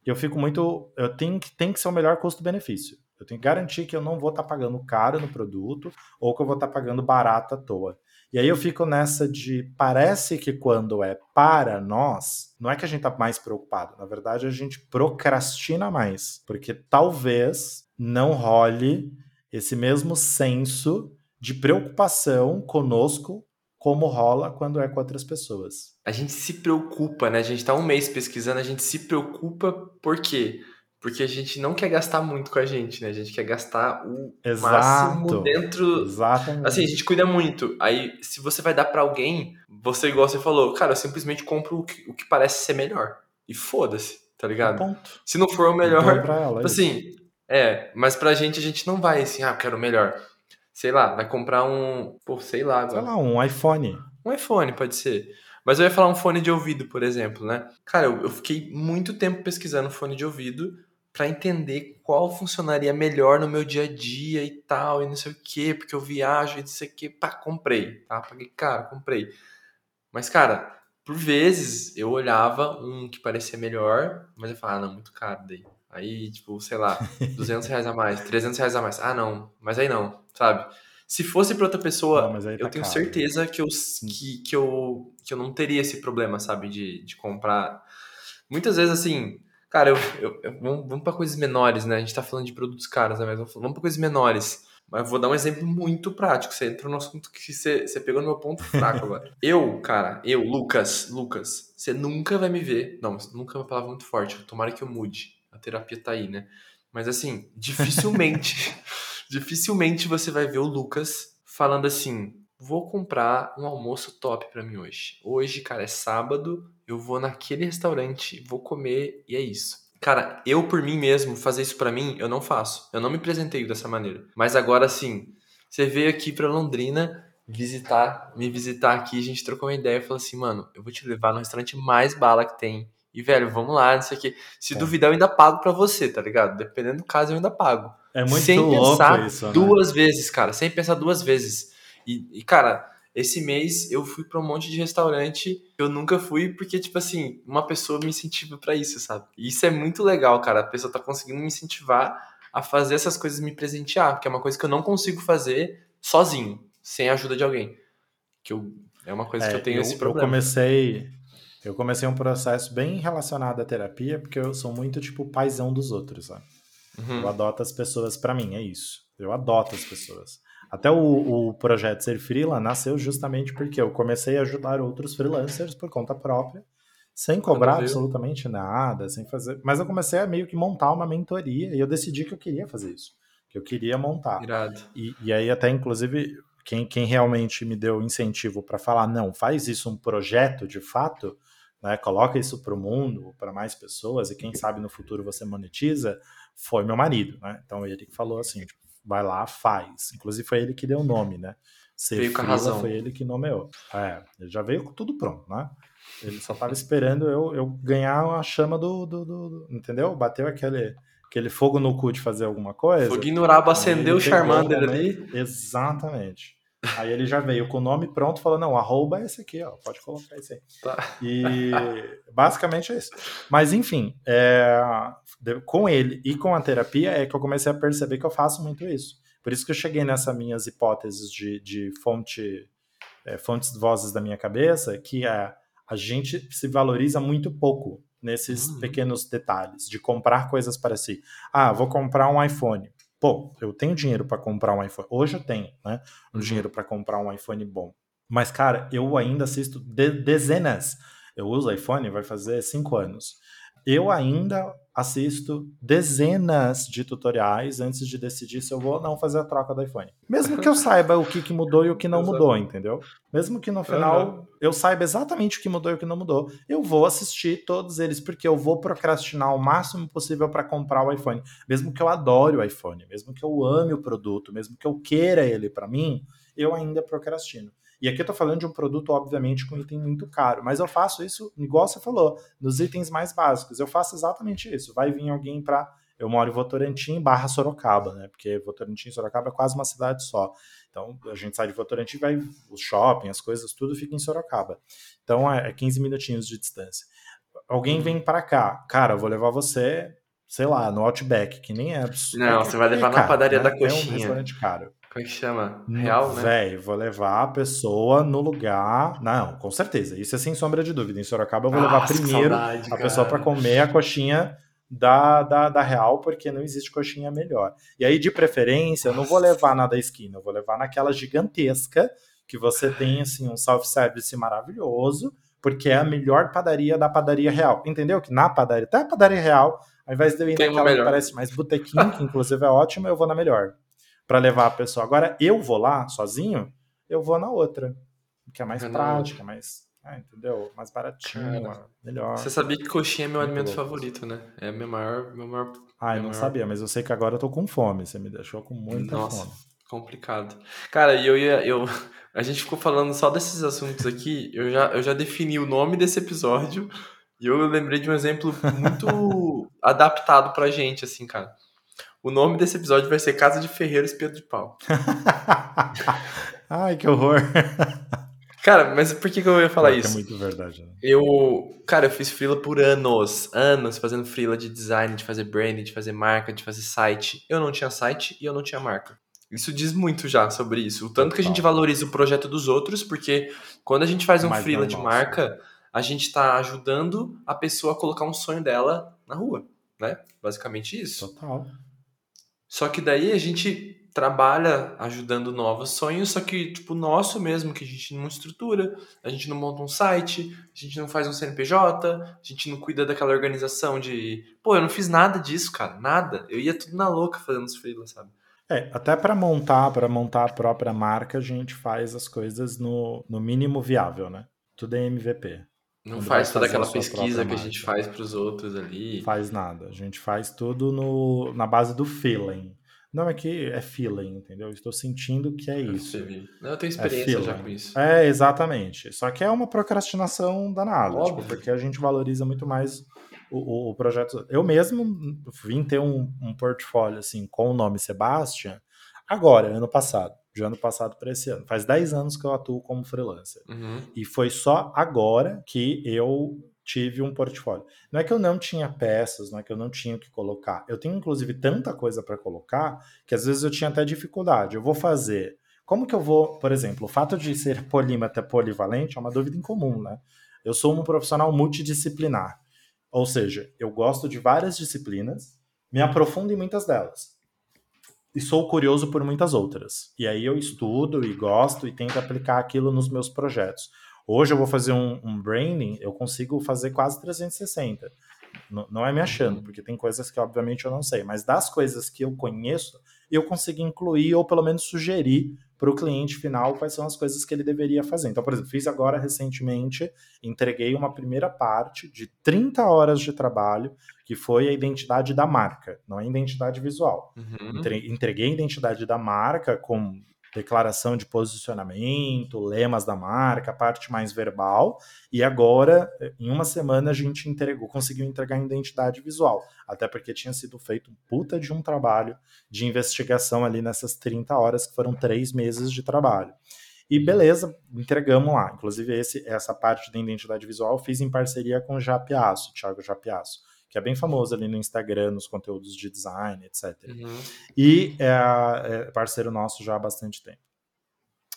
eu fico muito, eu tenho que tem que ser o melhor custo-benefício. Eu tenho que garantir que eu não vou estar tá pagando caro no produto ou que eu vou estar tá pagando barato à toa. E aí eu fico nessa de parece que quando é para nós, não é que a gente tá mais preocupado, na verdade a gente procrastina mais, porque talvez não role esse mesmo senso de preocupação conosco como rola quando é com outras pessoas. A gente se preocupa, né? A gente tá um mês pesquisando, a gente se preocupa por quê? Porque a gente não quer gastar muito com a gente, né? A gente quer gastar o Exato. máximo dentro. Exatamente. Assim, a gente cuida muito. Aí, se você vai dar para alguém, você, igual você falou, cara, eu simplesmente compro o que, o que parece ser melhor. E foda-se, tá ligado? Ponto. Se não for o melhor. Ela, tipo assim, é, mas pra gente, a gente não vai assim, ah, eu quero o melhor. Sei lá, vai comprar um. Pô, sei lá agora. Sei lá, um iPhone. Um iPhone, pode ser. Mas eu ia falar um fone de ouvido, por exemplo, né? Cara, eu, eu fiquei muito tempo pesquisando fone de ouvido para entender qual funcionaria melhor no meu dia a dia e tal, e não sei o que, porque eu viajo e não sei o que, pá, comprei, tá? Paguei caro, comprei. Mas, cara, por vezes eu olhava um que parecia melhor, mas eu falava, ah, não, muito caro daí. Aí, tipo, sei lá, 200 reais a mais, 300 reais a mais. Ah, não, mas aí não, sabe? Se fosse para outra pessoa, não, tá eu tenho caro. certeza que eu, que, que, eu, que eu não teria esse problema, sabe? De, de comprar. Muitas vezes, assim, Cara, eu, eu, eu vamos, vamos para coisas menores, né? A gente tá falando de produtos caros, né? Mas vamos para coisas menores. Mas eu vou dar um exemplo muito prático. Você entrou no assunto que você, você pegou no meu ponto fraco agora. eu, cara, eu, Lucas, Lucas, você nunca vai me ver. Não, nunca é uma palavra muito forte. Tomara que eu mude. A terapia tá aí, né? Mas assim, dificilmente, dificilmente você vai ver o Lucas falando assim: vou comprar um almoço top para mim hoje. Hoje, cara, é sábado, eu vou naquele restaurante, vou comer e é isso. Cara, eu por mim mesmo, fazer isso para mim, eu não faço. Eu não me presenteio dessa maneira. Mas agora sim, você veio aqui pra Londrina visitar, me visitar aqui, a gente trocou uma ideia e falou assim, mano, eu vou te levar no restaurante mais bala que tem. E, velho, vamos lá, não sei o quê. Se é. duvidar, eu ainda pago pra você, tá ligado? Dependendo do caso, eu ainda pago. É muito sem louco pensar isso, né? duas vezes, cara. Sem pensar duas vezes. E, e cara, esse mês eu fui para um monte de restaurante que eu nunca fui, porque, tipo assim, uma pessoa me incentiva para isso, sabe? E isso é muito legal, cara. A pessoa tá conseguindo me incentivar a fazer essas coisas me presentear, que é uma coisa que eu não consigo fazer sozinho, sem a ajuda de alguém. Que eu, é uma coisa é, que eu tenho eu, esse problema. Eu comecei, eu comecei um processo bem relacionado à terapia, porque eu sou muito tipo paizão dos outros, sabe? Uhum. Eu adoto as pessoas para mim, é isso. Eu adoto as pessoas. Até o, o projeto Ser Freela nasceu justamente porque eu comecei a ajudar outros freelancers por conta própria, sem cobrar absolutamente nada, sem fazer. Mas eu comecei a meio que montar uma mentoria e eu decidi que eu queria fazer isso, que eu queria montar. E, e aí até inclusive quem, quem realmente me deu incentivo para falar não, faz isso um projeto de fato, né? Coloca isso para o mundo, para mais pessoas e quem sabe no futuro você monetiza, foi meu marido, né? Então ele que falou assim, tipo, vai lá, faz. Inclusive foi ele que deu o nome, né? Ser veio com a razão. Foi ele que nomeou. É, ele já veio com tudo pronto, né? Ele só tava esperando eu, eu ganhar a chama do, do, do, do, Entendeu? Bateu aquele, aquele fogo no cu de fazer alguma coisa. Foguinho no rabo acendeu o Charmander ali. Exatamente. Aí ele já veio com o nome pronto, falou: não, arroba é esse aqui, ó, pode colocar esse aí. Tá. E basicamente é isso. Mas enfim, é, com ele e com a terapia é que eu comecei a perceber que eu faço muito isso. Por isso que eu cheguei nessas minhas hipóteses de, de fonte, é, fontes de vozes da minha cabeça, que é a gente se valoriza muito pouco nesses uhum. pequenos detalhes de comprar coisas para si. Ah, vou comprar um iPhone pô, eu tenho dinheiro para comprar um iPhone. Hoje eu tenho, né? Um uhum. dinheiro para comprar um iPhone bom. Mas, cara, eu ainda assisto de dezenas Eu uso iPhone, vai fazer cinco anos. Eu ainda assisto dezenas de tutoriais antes de decidir se eu vou ou não fazer a troca do iPhone. Mesmo que eu saiba o que, que mudou e o que não mudou, entendeu? Mesmo que no final uhum. eu saiba exatamente o que mudou e o que não mudou, eu vou assistir todos eles, porque eu vou procrastinar o máximo possível para comprar o iPhone. Mesmo que eu adore o iPhone, mesmo que eu ame o produto, mesmo que eu queira ele para mim, eu ainda procrastino. E aqui eu tô falando de um produto, obviamente, com item muito caro, mas eu faço isso, igual você falou, nos itens mais básicos. Eu faço exatamente isso. Vai vir alguém para. Eu moro em Votorantim barra Sorocaba, né? Porque Votorantim e Sorocaba é quase uma cidade só. Então a gente sai de Votorantim, vai o shopping, as coisas, tudo fica em Sorocaba. Então é 15 é minutinhos de distância. Alguém vem para cá, cara, eu vou levar você, sei lá, no Outback, que nem é. Não, você vai levar na padaria né? da coxinha. É um restaurante caro. Como é que chama? Real, né? Véi, vou levar a pessoa no lugar. Não, com certeza. Isso é sem sombra de dúvida. Em Sorocaba, eu vou Nossa, levar primeiro saudade, a pessoa para comer a coxinha da, da, da Real, porque não existe coxinha melhor. E aí, de preferência, eu não vou levar na da esquina, eu vou levar naquela gigantesca que você tem, assim, um self-service maravilhoso, porque é a melhor padaria da padaria real. Entendeu? Que na padaria, até a padaria real, ao invés de eu ir naquela que parece mais botequim, que inclusive é ótima, eu vou na melhor para levar a pessoa. Agora, eu vou lá sozinho, eu vou na outra, que é mais é prática, mais. Ah, entendeu? Mais baratinho, Cara, melhor. Você sabia que coxinha é meu alimento favorito, né? É meu maior. Meu maior ah, eu não maior... sabia, mas eu sei que agora eu tô com fome. Você me deixou com muita Nossa, fome. Complicado. Cara, e eu ia. Eu, a gente ficou falando só desses assuntos aqui. Eu já, eu já defini o nome desse episódio. E eu lembrei de um exemplo muito adaptado pra gente, assim, cara. O nome desse episódio vai ser Casa de Ferreiro Espelho de Pau. Ai, que horror. Cara, mas por que, que eu ia falar isso? É muito verdade. Né? Eu, cara, eu fiz freela por anos, anos fazendo freela de design, de fazer branding, de fazer marca, de fazer site. Eu não tinha site e eu não tinha marca. Isso diz muito já sobre isso. O tanto que a gente valoriza o projeto dos outros, porque quando a gente faz um freela de marca, a gente está ajudando a pessoa a colocar um sonho dela na rua, né? Basicamente isso. Total. Só que daí a gente trabalha ajudando novos sonhos, só que, tipo, nosso mesmo, que a gente não estrutura, a gente não monta um site, a gente não faz um CNPJ, a gente não cuida daquela organização de. Pô, eu não fiz nada disso, cara, nada. Eu ia tudo na louca fazendo os freelas, sabe? É, até para montar, para montar a própria marca, a gente faz as coisas no, no mínimo viável, né? Tudo é MVP. Não faz toda aquela pesquisa que a gente faz para os outros ali. Faz nada. A gente faz tudo no, na base do feeling. Não é que é feeling, entendeu? Estou sentindo que é, isso. Não, eu tenho é experiência é já com isso. É, exatamente. Só que é uma procrastinação danada, tipo, porque a gente valoriza muito mais o, o, o, projeto. Eu mesmo vim ter um, um portfólio assim com o nome Sebastian agora, ano passado de ano passado para esse ano. Faz 10 anos que eu atuo como freelancer. Uhum. E foi só agora que eu tive um portfólio. Não é que eu não tinha peças, não é que eu não tinha o que colocar. Eu tenho, inclusive, tanta coisa para colocar que às vezes eu tinha até dificuldade. Eu vou fazer. Como que eu vou, por exemplo, o fato de ser polímata polivalente é uma dúvida incomum, né? Eu sou um profissional multidisciplinar. Ou seja, eu gosto de várias disciplinas, me aprofundo em muitas delas e sou curioso por muitas outras. E aí eu estudo e gosto e tento aplicar aquilo nos meus projetos. Hoje eu vou fazer um, um branding, eu consigo fazer quase 360. N não é me achando, porque tem coisas que obviamente eu não sei, mas das coisas que eu conheço, eu consigo incluir ou pelo menos sugerir para o cliente final quais são as coisas que ele deveria fazer. Então, por exemplo, fiz agora recentemente, entreguei uma primeira parte de 30 horas de trabalho, que foi a identidade da marca, não a identidade visual. Uhum. Entreguei a identidade da marca com declaração de posicionamento, lemas da marca, parte mais verbal. E agora, em uma semana, a gente entregou, conseguiu entregar a identidade visual. Até porque tinha sido feito um puta de um trabalho de investigação ali nessas 30 horas, que foram três meses de trabalho. E beleza, entregamos lá. Inclusive, esse, essa parte da identidade visual eu fiz em parceria com o Japiaço, Thiago Japiaço que é bem famoso ali no Instagram, nos conteúdos de design, etc. Uhum. E é, é, parceiro nosso já há bastante tempo.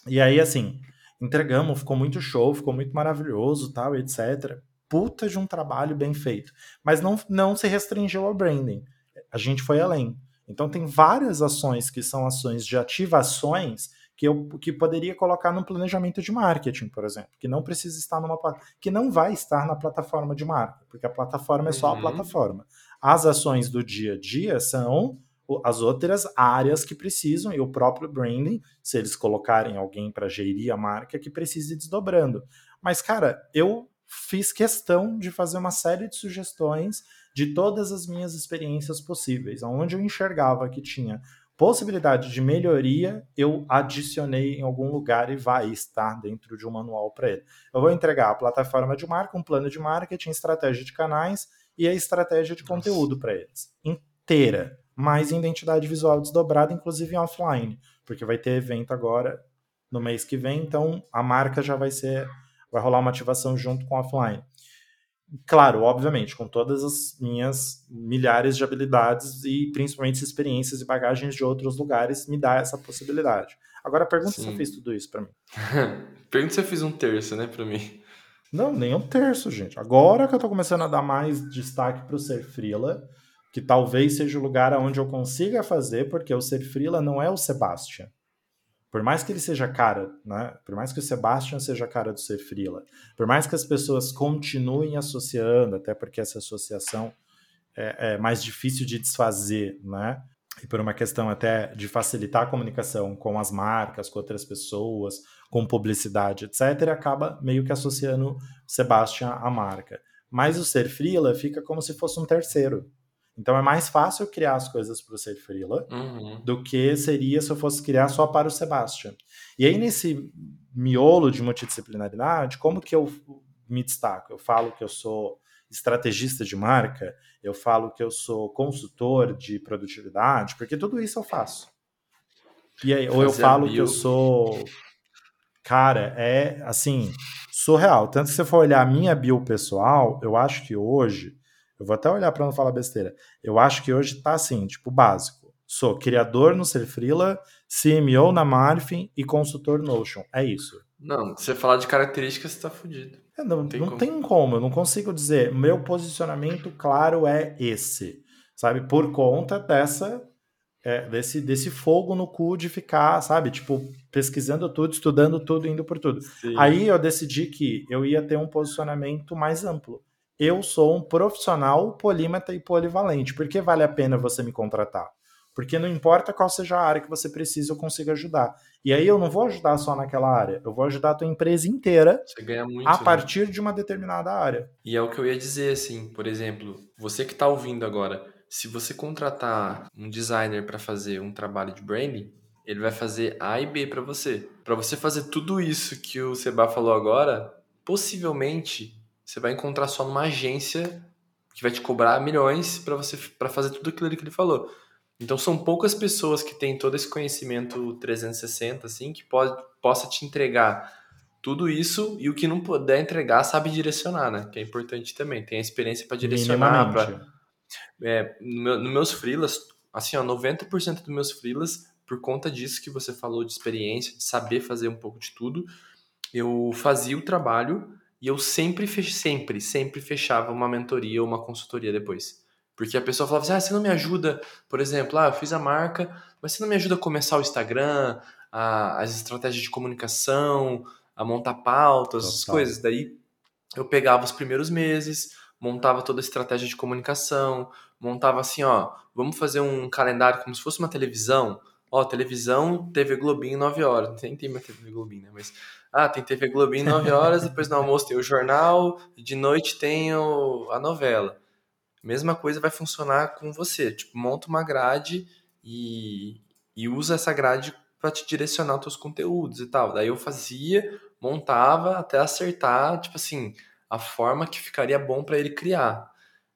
E aí, assim, entregamos, ficou muito show, ficou muito maravilhoso, tal, etc. Puta de um trabalho bem feito. Mas não, não se restringiu ao branding. A gente foi além. Então, tem várias ações que são ações de ativações que eu que poderia colocar no planejamento de marketing, por exemplo, que não precisa estar numa que não vai estar na plataforma de marca, porque a plataforma é só uhum. a plataforma. As ações do dia a dia são as outras áreas que precisam e o próprio branding, se eles colocarem alguém para gerir a marca, que precise ir desdobrando. Mas, cara, eu fiz questão de fazer uma série de sugestões de todas as minhas experiências possíveis, onde eu enxergava que tinha possibilidade de melhoria, eu adicionei em algum lugar e vai estar dentro de um manual para ele. Eu vou entregar a plataforma de marca, um plano de marketing, estratégia de canais e a estratégia de conteúdo para eles, inteira, mais identidade visual desdobrada, inclusive em offline, porque vai ter evento agora no mês que vem, então a marca já vai ser, vai rolar uma ativação junto com offline. Claro, obviamente, com todas as minhas milhares de habilidades e principalmente experiências e bagagens de outros lugares, me dá essa possibilidade. Agora, pergunta Sim. se eu fiz tudo isso para mim. pergunta se eu fiz um terço, né, para mim. Não, nem um terço, gente. Agora que eu tô começando a dar mais destaque pro Ser Frila, que talvez seja o lugar onde eu consiga fazer, porque o Ser Frila não é o Sebastian. Por mais que ele seja cara, né? Por mais que o Sebastian seja cara do ser frila, por mais que as pessoas continuem associando, até porque essa associação é, é mais difícil de desfazer, né? E por uma questão até de facilitar a comunicação com as marcas, com outras pessoas, com publicidade, etc., acaba meio que associando Sebastian à marca. Mas o ser frila fica como se fosse um terceiro. Então é mais fácil criar as coisas para o ser freela uhum. do que seria se eu fosse criar só para o Sebastian. E aí nesse miolo de multidisciplinaridade, como que eu me destaco? Eu falo que eu sou estrategista de marca, eu falo que eu sou consultor de produtividade, porque tudo isso eu faço. E aí, ou eu falo que eu sou cara, é assim, surreal. Tanto que se você for olhar a minha bio pessoal, eu acho que hoje eu vou até olhar para não falar besteira. Eu acho que hoje tá assim, tipo, básico. Sou criador no Ser Freela, CMO na Marfin e consultor Notion. É isso. Não, se você falar de características, você tá fudido. É, não, tem, não como. tem como, eu não consigo dizer. Meu posicionamento claro é esse. Sabe? Por conta dessa. É, desse, desse fogo no cu de ficar, sabe? Tipo, pesquisando tudo, estudando tudo, indo por tudo. Sim. Aí eu decidi que eu ia ter um posicionamento mais amplo eu sou um profissional polímata e polivalente. Por que vale a pena você me contratar? Porque não importa qual seja a área que você precisa, eu consigo ajudar. E aí eu não vou ajudar só naquela área, eu vou ajudar a tua empresa inteira muito, a né? partir de uma determinada área. E é o que eu ia dizer, assim, por exemplo, você que está ouvindo agora, se você contratar um designer para fazer um trabalho de branding, ele vai fazer A e B para você. Para você fazer tudo isso que o Seba falou agora, possivelmente você vai encontrar só numa agência que vai te cobrar milhões para você para fazer tudo aquilo que ele falou. Então são poucas pessoas que têm todo esse conhecimento 360 assim que pode possa te entregar tudo isso e o que não puder entregar sabe direcionar, né? Que é importante também. Tem a experiência para direcionar para é, no, meu, no meus freelas, assim, ó, 90% dos meus freelas por conta disso que você falou de experiência, de saber fazer um pouco de tudo, eu fazia o trabalho e eu sempre, sempre, sempre fechava uma mentoria ou uma consultoria depois. Porque a pessoa falava assim, ah, você não me ajuda, por exemplo, ah, eu fiz a marca, mas você não me ajuda a começar o Instagram, a, as estratégias de comunicação, a montar pautas, essas coisas. Daí eu pegava os primeiros meses, montava toda a estratégia de comunicação, montava assim, ó, vamos fazer um calendário como se fosse uma televisão. Ó, televisão, TV Globinho, 9 horas. Nem tem mais TV Globinho, né? Mas ah, tem TV Globinho 9 horas, depois no almoço tem o jornal, de noite tem o, a novela. Mesma coisa vai funcionar com você. Tipo, monta uma grade e, e usa essa grade para te direcionar os teus conteúdos e tal. Daí eu fazia, montava até acertar, tipo assim, a forma que ficaria bom para ele criar.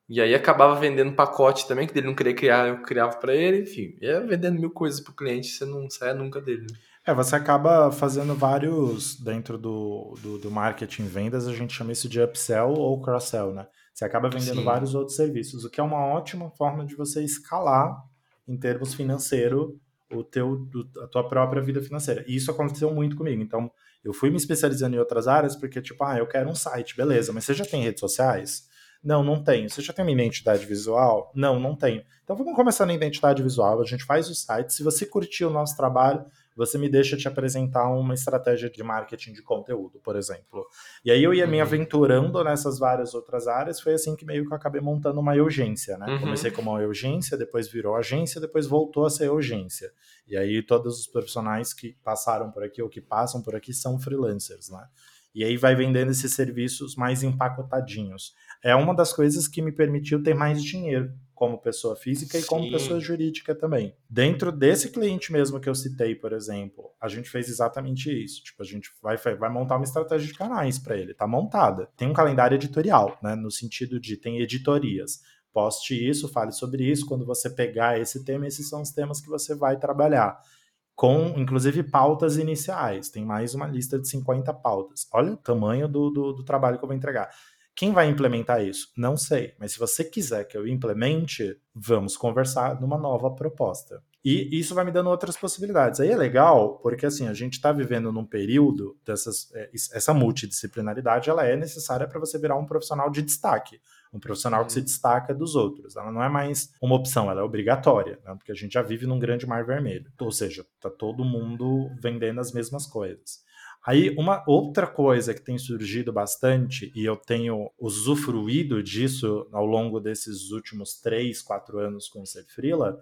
E aí acabava vendendo pacote também, que ele não queria criar, eu criava para ele, enfim, ia vendendo mil coisas pro cliente, você não sai nunca dele. Né? É, você acaba fazendo vários dentro do, do, do, marketing vendas, a gente chama isso de upsell ou cross-sell, né? Você acaba vendendo Sim. vários outros serviços, o que é uma ótima forma de você escalar em termos financeiro o teu, a tua própria vida financeira. E isso aconteceu muito comigo. Então, eu fui me especializando em outras áreas porque, tipo, ah, eu quero um site, beleza, mas você já tem redes sociais? Não, não tenho. Você já tem uma identidade visual? Não, não tenho. Então vamos começar na identidade visual. A gente faz o site. Se você curtiu o nosso trabalho, você me deixa te apresentar uma estratégia de marketing de conteúdo, por exemplo. E aí eu ia me uhum. aventurando nessas várias outras áreas, foi assim que meio que eu acabei montando uma urgência, né? Uhum. Comecei como uma urgência, depois virou agência, depois voltou a ser urgência. E aí todos os profissionais que passaram por aqui ou que passam por aqui são freelancers, né? E aí vai vendendo esses serviços mais empacotadinhos. É uma das coisas que me permitiu ter mais dinheiro como pessoa física Sim. e como pessoa jurídica também. Dentro desse cliente mesmo que eu citei, por exemplo, a gente fez exatamente isso. Tipo, a gente vai, vai montar uma estratégia de canais para ele, tá montada. Tem um calendário editorial, né, no sentido de tem editorias. Poste isso, fale sobre isso. Quando você pegar esse tema, esses são os temas que você vai trabalhar com inclusive pautas iniciais. Tem mais uma lista de 50 pautas. Olha o tamanho do, do, do, trabalho que eu vou entregar. Quem vai implementar isso? Não sei. Mas se você quiser que eu implemente, vamos conversar numa nova proposta. E isso vai me dando outras possibilidades. Aí é legal, porque assim, a gente está vivendo num período dessas. É, essa multidisciplinaridade ela é necessária para você virar um profissional de destaque um profissional que se uhum. destaca dos outros. Ela não é mais uma opção, ela é obrigatória, né? porque a gente já vive num grande mar vermelho. Ou seja, tá todo mundo vendendo as mesmas coisas. Aí, uma outra coisa que tem surgido bastante, e eu tenho usufruído disso ao longo desses últimos três, quatro anos com o Ser Freela,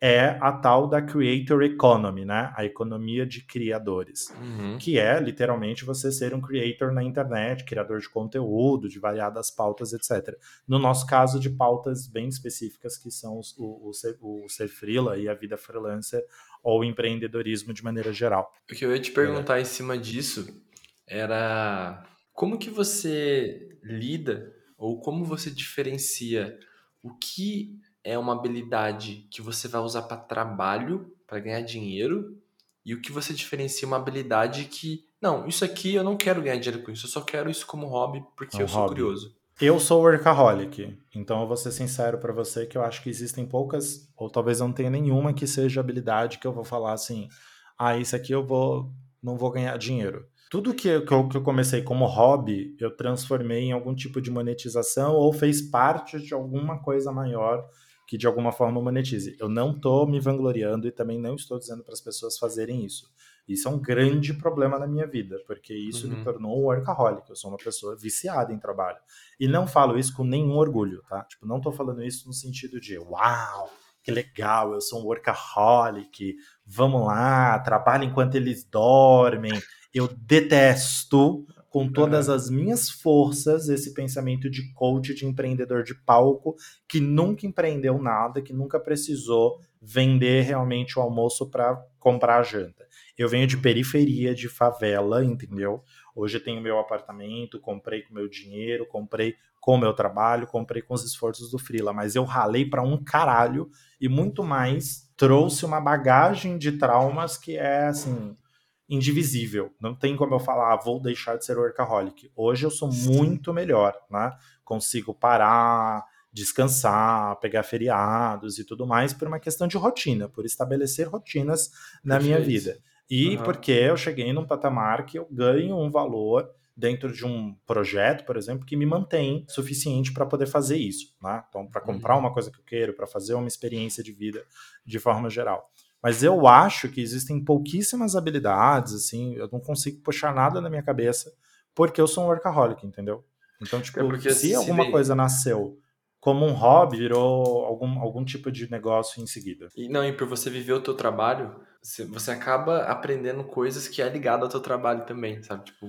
é a tal da creator economy, né? A economia de criadores, uhum. que é literalmente você ser um creator na internet, criador de conteúdo, de variadas pautas, etc. No nosso caso, de pautas bem específicas que são o, o, ser, o ser freela e a vida freelancer ou o empreendedorismo de maneira geral. O que eu ia te perguntar é. em cima disso era como que você lida ou como você diferencia o que é uma habilidade que você vai usar para trabalho, para ganhar dinheiro, e o que você diferencia uma habilidade que, não, isso aqui eu não quero ganhar dinheiro com isso, eu só quero isso como hobby porque é um eu sou hobby. curioso. Eu sou workaholic, então eu vou ser sincero para você que eu acho que existem poucas, ou talvez não tenha nenhuma que seja habilidade que eu vou falar assim, ah, isso aqui eu vou, não vou ganhar dinheiro. Tudo que eu, que eu comecei como hobby, eu transformei em algum tipo de monetização ou fez parte de alguma coisa maior que de alguma forma monetize. Eu não estou me vangloriando e também não estou dizendo para as pessoas fazerem isso. Isso é um grande problema na minha vida, porque isso uhum. me tornou um workaholic. Eu sou uma pessoa viciada em trabalho. E não falo isso com nenhum orgulho, tá? Tipo, não estou falando isso no sentido de, uau, que legal, eu sou um workaholic, vamos lá, trabalho enquanto eles dormem. Eu detesto com todas as minhas forças esse pensamento de coach, de empreendedor de palco, que nunca empreendeu nada, que nunca precisou vender realmente o almoço para comprar a janta. Eu venho de periferia, de favela, entendeu? Hoje eu tenho meu apartamento, comprei com meu dinheiro, comprei com o meu trabalho, comprei com os esforços do Freela, mas eu ralei para um caralho e muito mais trouxe uma bagagem de traumas que é assim, indivisível. Não tem como eu falar, ah, vou deixar de ser workaholic. Hoje eu sou muito melhor, né? Consigo parar, descansar, pegar feriados e tudo mais por uma questão de rotina, por estabelecer rotinas na Perfeito. minha vida. E uhum. porque eu cheguei num patamar que eu ganho um valor dentro de um projeto, por exemplo, que me mantém suficiente para poder fazer isso, né? Então, para comprar uhum. uma coisa que eu quero, para fazer uma experiência de vida de forma geral. Mas eu acho que existem pouquíssimas habilidades, assim, eu não consigo puxar nada na minha cabeça, porque eu sou um workaholic, entendeu? Então, tipo, é se, se alguma vê... coisa nasceu como um hobby, virou algum, algum tipo de negócio em seguida. E não, e por você viver o teu trabalho, você acaba aprendendo coisas que é ligado ao teu trabalho também, sabe? Tipo,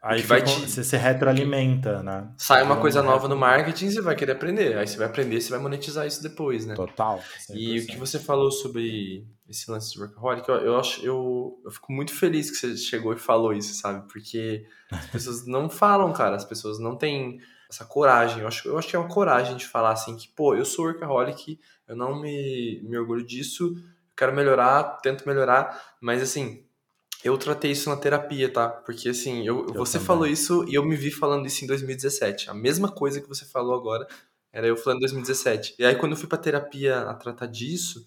Aí vai te... você se retroalimenta, né? Sai uma coisa nova no marketing, você vai querer aprender. Aí você vai aprender, você vai monetizar isso depois, né? Total. 100%. E o que você falou sobre esse lance de workaholic, eu, eu, acho, eu, eu fico muito feliz que você chegou e falou isso, sabe? Porque as pessoas não falam, cara. As pessoas não têm essa coragem. Eu acho, eu acho que é uma coragem de falar assim que, pô, eu sou workaholic, eu não me, me orgulho disso, quero melhorar, tento melhorar, mas assim, eu tratei isso na terapia, tá? Porque assim, eu, eu você também. falou isso e eu me vi falando isso em 2017. A mesma coisa que você falou agora era eu falando em 2017. E aí, quando eu fui pra terapia a tratar disso,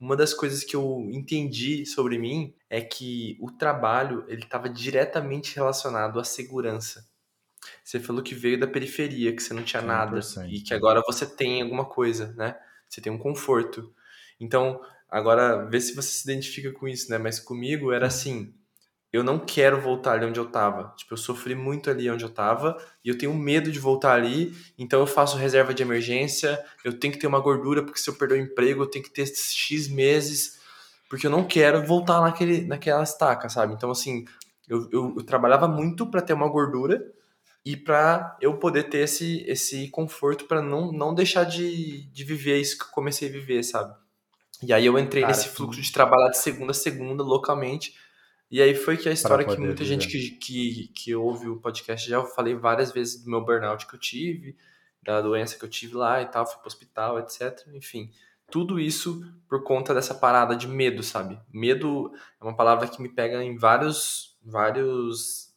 uma das coisas que eu entendi sobre mim é que o trabalho ele estava diretamente relacionado à segurança. Você falou que veio da periferia, que você não tinha 100%. nada e que agora você tem alguma coisa, né? Você tem um conforto. Então, Agora, vê se você se identifica com isso, né? Mas comigo era assim, eu não quero voltar ali onde eu tava. Tipo, eu sofri muito ali onde eu tava e eu tenho medo de voltar ali, então eu faço reserva de emergência, eu tenho que ter uma gordura, porque se eu perder o emprego, eu tenho que ter X meses, porque eu não quero voltar naquele, naquela estaca, sabe? Então, assim, eu, eu, eu trabalhava muito para ter uma gordura e para eu poder ter esse, esse conforto para não, não deixar de, de viver isso que eu comecei a viver, sabe? E aí eu entrei Cara, nesse fluxo de trabalhar de segunda a segunda localmente e aí foi que a história que muita gente que, que, que ouve o podcast já falei várias vezes do meu burnout que eu tive, da doença que eu tive lá e tal, fui pro hospital, etc. Enfim, tudo isso por conta dessa parada de medo, sabe? Medo é uma palavra que me pega em vários, vários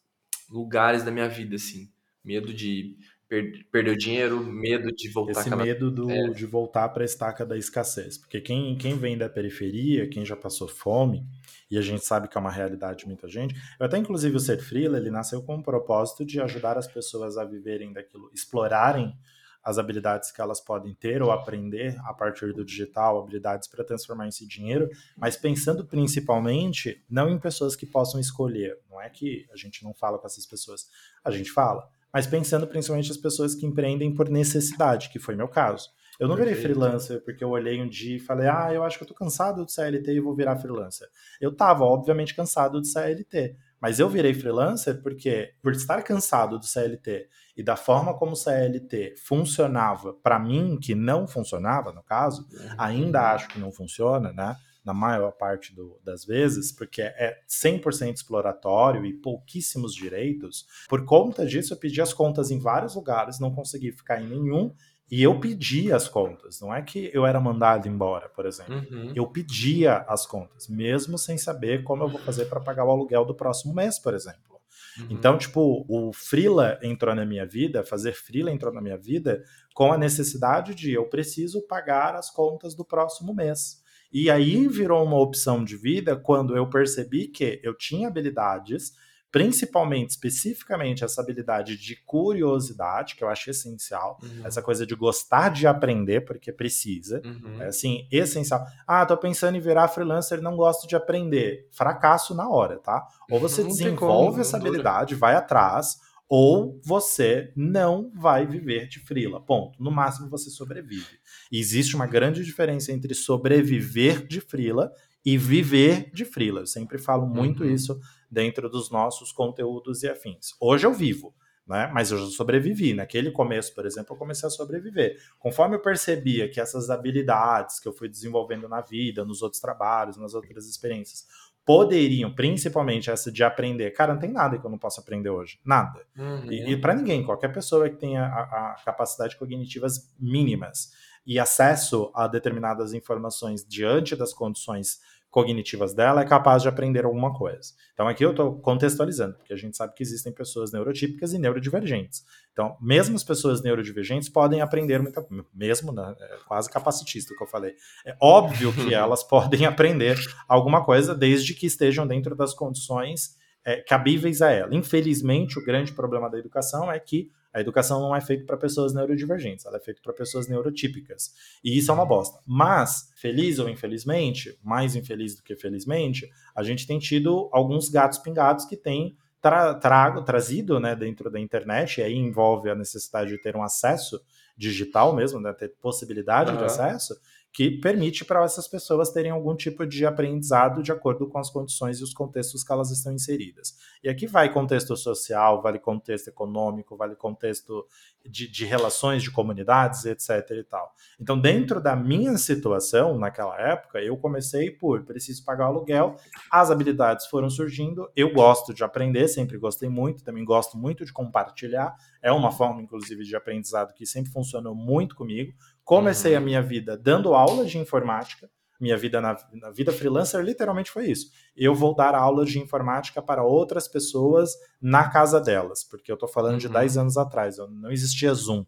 lugares da minha vida, assim. Medo de per perder o dinheiro, medo de voltar. Esse medo do, é. de voltar para a estaca da escassez. Porque quem, quem vem da periferia, quem já passou fome, e a gente sabe que é uma realidade de muita gente. Eu até, inclusive, o Ser Freela, ele nasceu com o propósito de ajudar as pessoas a viverem daquilo, explorarem as habilidades que elas podem ter ou aprender a partir do digital, habilidades para transformar esse dinheiro, mas pensando principalmente não em pessoas que possam escolher. Não é que a gente não fala com essas pessoas, a gente fala, mas pensando principalmente as pessoas que empreendem por necessidade, que foi meu caso. Eu não virei freelancer porque eu olhei um dia e falei, ah, eu acho que eu tô cansado de CLT e vou virar freelancer. Eu tava, obviamente, cansado de CLT. Mas eu virei freelancer porque, por estar cansado do CLT e da forma como o CLT funcionava para mim, que não funcionava, no caso, ainda acho que não funciona, né? Na maior parte do, das vezes, porque é 100% exploratório e pouquíssimos direitos. Por conta disso, eu pedi as contas em vários lugares, não consegui ficar em nenhum e eu pedia as contas, não é que eu era mandado embora, por exemplo. Uhum. Eu pedia as contas, mesmo sem saber como eu vou fazer para pagar o aluguel do próximo mês, por exemplo. Uhum. Então, tipo, o Freela entrou na minha vida, fazer Freela entrou na minha vida com a necessidade de eu preciso pagar as contas do próximo mês. E aí virou uma opção de vida quando eu percebi que eu tinha habilidades principalmente, especificamente, essa habilidade de curiosidade, que eu acho essencial, uhum. essa coisa de gostar de aprender, porque precisa, uhum. é assim, essencial. Ah, tô pensando em virar freelancer, não gosto de aprender. Fracasso na hora, tá? Ou você não desenvolve essa habilidade, vai atrás, ou você não vai viver de frila. Ponto. No máximo você sobrevive. E existe uma grande diferença entre sobreviver de frila e viver de frila. Eu sempre falo muito uhum. isso dentro dos nossos conteúdos e afins. Hoje eu vivo, né? Mas eu já sobrevivi. Naquele começo, por exemplo, eu comecei a sobreviver. Conforme eu percebia que essas habilidades que eu fui desenvolvendo na vida, nos outros trabalhos, nas outras experiências, poderiam, principalmente essa de aprender. Cara, não tem nada que eu não possa aprender hoje. Nada. Uhum. E, e para ninguém, qualquer pessoa que tenha a, a capacidade cognitivas mínimas e acesso a determinadas informações diante das condições cognitivas dela é capaz de aprender alguma coisa. Então aqui eu estou contextualizando, porque a gente sabe que existem pessoas neurotípicas e neurodivergentes. Então, mesmo as pessoas neurodivergentes podem aprender muita coisa, mesmo, né, é quase capacitista o que eu falei. É óbvio que elas podem aprender alguma coisa desde que estejam dentro das condições é, cabíveis a ela. Infelizmente, o grande problema da educação é que a educação não é feita para pessoas neurodivergentes, ela é feita para pessoas neurotípicas. E isso é uma bosta. Mas, feliz ou infelizmente, mais infeliz do que felizmente, a gente tem tido alguns gatos pingados que têm tra trago, trazido né, dentro da internet, e aí envolve a necessidade de ter um acesso digital mesmo, né, ter possibilidade uhum. de acesso, que permite para essas pessoas terem algum tipo de aprendizado de acordo com as condições e os contextos que elas estão inseridas. E aqui vai contexto social, vale contexto econômico, vale contexto de, de relações de comunidades, etc. e tal. Então, dentro da minha situação, naquela época, eu comecei por preciso pagar o aluguel, as habilidades foram surgindo, eu gosto de aprender, sempre gostei muito, também gosto muito de compartilhar, é uma forma, inclusive, de aprendizado que sempre funcionou muito comigo, Comecei uhum. a minha vida dando aulas de informática. Minha vida na, na, vida freelancer literalmente foi isso. Eu vou dar aulas de informática para outras pessoas na casa delas, porque eu estou falando uhum. de 10 anos atrás. Não existia Zoom,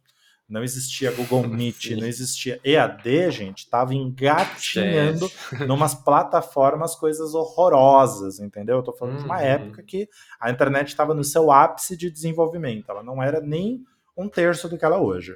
não existia Google Meet, não existia EAD, gente. Estava engatinhando numas plataformas coisas horrorosas, entendeu? Eu estou falando uhum. de uma uhum. época que a internet estava no seu ápice de desenvolvimento. Ela não era nem um terço do que ela é hoje.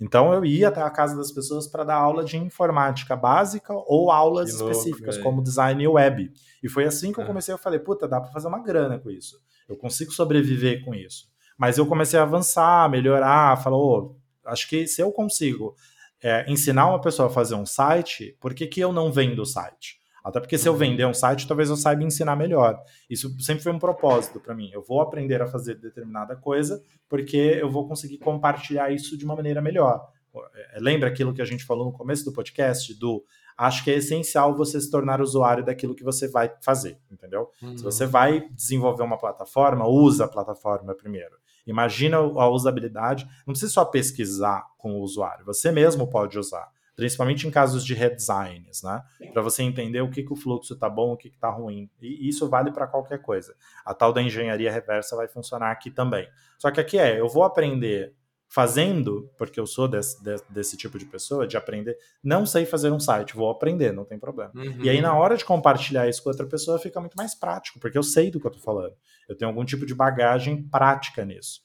Então eu ia até a casa das pessoas para dar aula de informática básica ou aulas específicas, como design e web. E foi assim que eu é. comecei, eu falei, puta, dá para fazer uma grana com isso. Eu consigo sobreviver com isso. Mas eu comecei a avançar, melhorar, falou, oh, acho que se eu consigo é, ensinar uma pessoa a fazer um site, por que, que eu não vendo o site? Até porque se eu uhum. vender um site, talvez eu saiba ensinar melhor. Isso sempre foi um propósito para mim. Eu vou aprender a fazer determinada coisa porque eu vou conseguir compartilhar isso de uma maneira melhor. É, lembra aquilo que a gente falou no começo do podcast do acho que é essencial você se tornar usuário daquilo que você vai fazer, entendeu? Uhum. Se você vai desenvolver uma plataforma, usa a plataforma primeiro. Imagina a usabilidade, não precisa só pesquisar com o usuário, você mesmo pode usar principalmente em casos de redesigns, né? Para você entender o que, que o fluxo está bom, o que está ruim. E isso vale para qualquer coisa. A tal da engenharia reversa vai funcionar aqui também. Só que aqui é, eu vou aprender fazendo, porque eu sou desse, desse tipo de pessoa, de aprender, não sei fazer um site, vou aprender, não tem problema. Uhum. E aí, na hora de compartilhar isso com outra pessoa, fica muito mais prático, porque eu sei do que eu estou falando. Eu tenho algum tipo de bagagem prática nisso.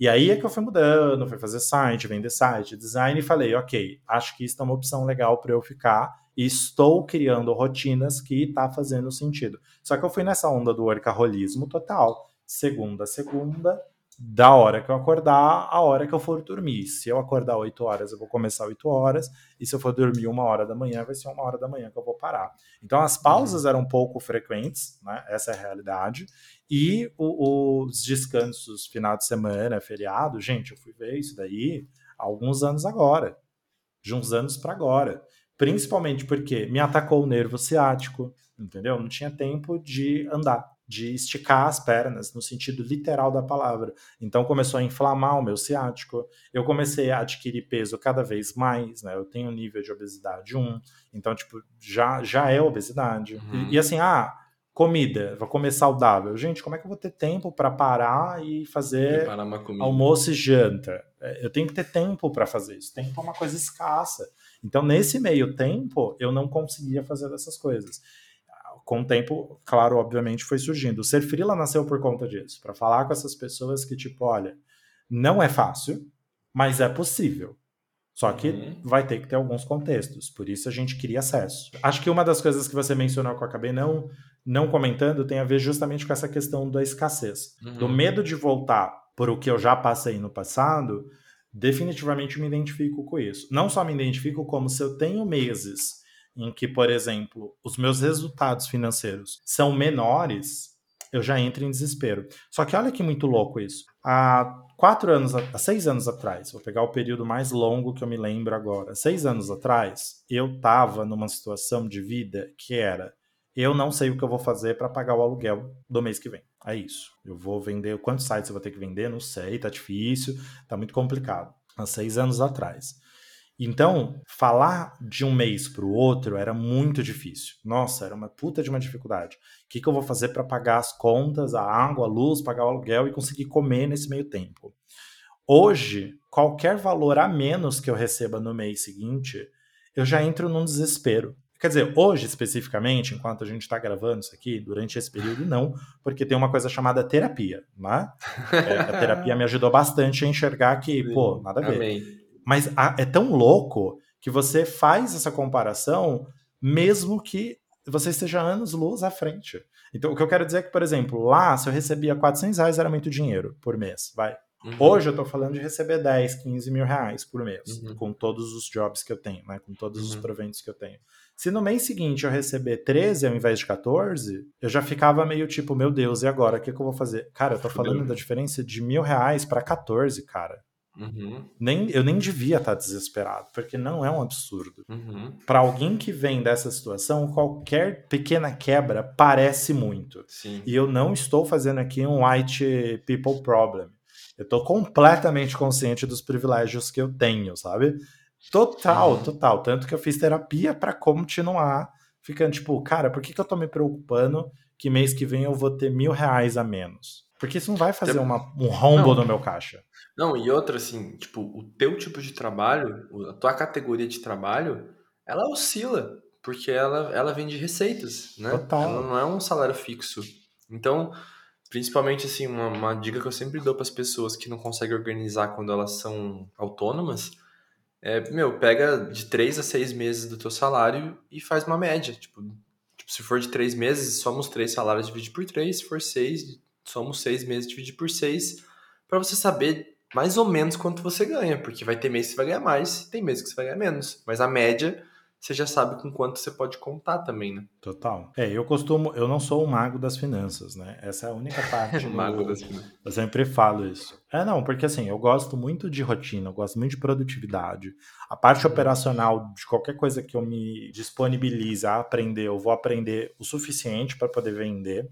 E aí é que eu fui mudando, fui fazer site, vender site, design e falei, ok, acho que isso é uma opção legal para eu ficar e estou criando rotinas que está fazendo sentido. Só que eu fui nessa onda do workaholismo total, segunda a segunda, da hora que eu acordar, a hora que eu for dormir. Se eu acordar 8 horas, eu vou começar 8 horas, e se eu for dormir uma hora da manhã, vai ser uma hora da manhã que eu vou parar. Então as pausas uhum. eram pouco frequentes, né? Essa é a realidade. E o, os descansos final de semana, feriado, gente, eu fui ver isso daí há alguns anos agora. De uns anos para agora. Principalmente porque me atacou o nervo ciático, entendeu? Não tinha tempo de andar de esticar as pernas, no sentido literal da palavra. Então começou a inflamar o meu ciático. Eu comecei a adquirir peso cada vez mais, né? Eu tenho nível de obesidade 1, então, tipo, já, já é obesidade. Uhum. E, e, assim, ah, comida, vou comer saudável. Gente, como é que eu vou ter tempo para parar e fazer almoço e janta? É, eu tenho que ter tempo para fazer isso. Tempo é uma coisa escassa. Então, nesse meio tempo, eu não conseguia fazer essas coisas com o tempo, claro, obviamente, foi surgindo. O Ser Frila nasceu por conta disso, para falar com essas pessoas que, tipo, olha, não é fácil, mas é possível. Só que uhum. vai ter que ter alguns contextos, por isso a gente queria acesso. Acho que uma das coisas que você mencionou que eu acabei não, não comentando tem a ver justamente com essa questão da escassez. Uhum. Do medo de voltar por o que eu já passei no passado, definitivamente me identifico com isso. Não só me identifico, como se eu tenho meses em que, por exemplo, os meus resultados financeiros são menores, eu já entro em desespero. Só que olha que muito louco isso. Há quatro anos, há seis anos atrás, vou pegar o período mais longo que eu me lembro agora. Seis anos atrás, eu estava numa situação de vida que era: eu não sei o que eu vou fazer para pagar o aluguel do mês que vem. É isso. Eu vou vender. Quantos sites eu vou ter que vender? Não sei, tá difícil, tá muito complicado. Há seis anos atrás. Então, falar de um mês para o outro era muito difícil. Nossa, era uma puta de uma dificuldade. O que, que eu vou fazer para pagar as contas, a água, a luz, pagar o aluguel e conseguir comer nesse meio tempo? Hoje, qualquer valor a menos que eu receba no mês seguinte, eu já entro num desespero. Quer dizer, hoje especificamente, enquanto a gente está gravando isso aqui, durante esse período, não, porque tem uma coisa chamada terapia, né? É, a terapia me ajudou bastante a enxergar que, Sim, pô, nada a ver. Mas a, é tão louco que você faz essa comparação mesmo que você esteja anos luz à frente. Então, o que eu quero dizer é que, por exemplo, lá, se eu recebia 400 reais, era muito dinheiro por mês, vai. Uhum. Hoje eu tô falando de receber 10, 15 mil reais por mês, uhum. com todos os jobs que eu tenho, né? Com todos uhum. os proventos que eu tenho. Se no mês seguinte eu receber 13 ao invés de 14, eu já ficava meio tipo, meu Deus, e agora? O que, que eu vou fazer? Cara, eu tô falando da diferença de mil reais para 14, cara. Uhum. Nem, eu nem devia estar desesperado, porque não é um absurdo. Uhum. Para alguém que vem dessa situação, qualquer pequena quebra parece muito. Sim. E eu não estou fazendo aqui um white people problem. Eu estou completamente consciente dos privilégios que eu tenho, sabe? Total, uhum. total. Tanto que eu fiz terapia para continuar ficando tipo, cara, por que, que eu tô me preocupando que mês que vem eu vou ter mil reais a menos? Porque isso não vai fazer uma, um rombo no meu caixa. Não, e outra, assim, tipo, o teu tipo de trabalho, a tua categoria de trabalho, ela oscila, porque ela, ela vem de receitas, né? Total. Ela não é um salário fixo. Então, Principalmente, assim, uma, uma dica que eu sempre dou para as pessoas que não conseguem organizar quando elas são autônomas é, meu, pega de três a seis meses do teu salário e faz uma média. Tipo, tipo se for de três meses, somos três salários, divide por três. Se for seis, somos seis meses, divide por seis. para você saber mais ou menos quanto você ganha. Porque vai ter mês que você vai ganhar mais, tem meses que você vai ganhar menos. Mas a média você já sabe com quanto você pode contar também, né? Total. É, eu costumo, eu não sou o mago das finanças, né? Essa é a única parte. do, mago das finanças. Eu sempre falo isso. É, não, porque assim, eu gosto muito de rotina, eu gosto muito de produtividade. A parte operacional de qualquer coisa que eu me disponibilize a aprender, eu vou aprender o suficiente para poder vender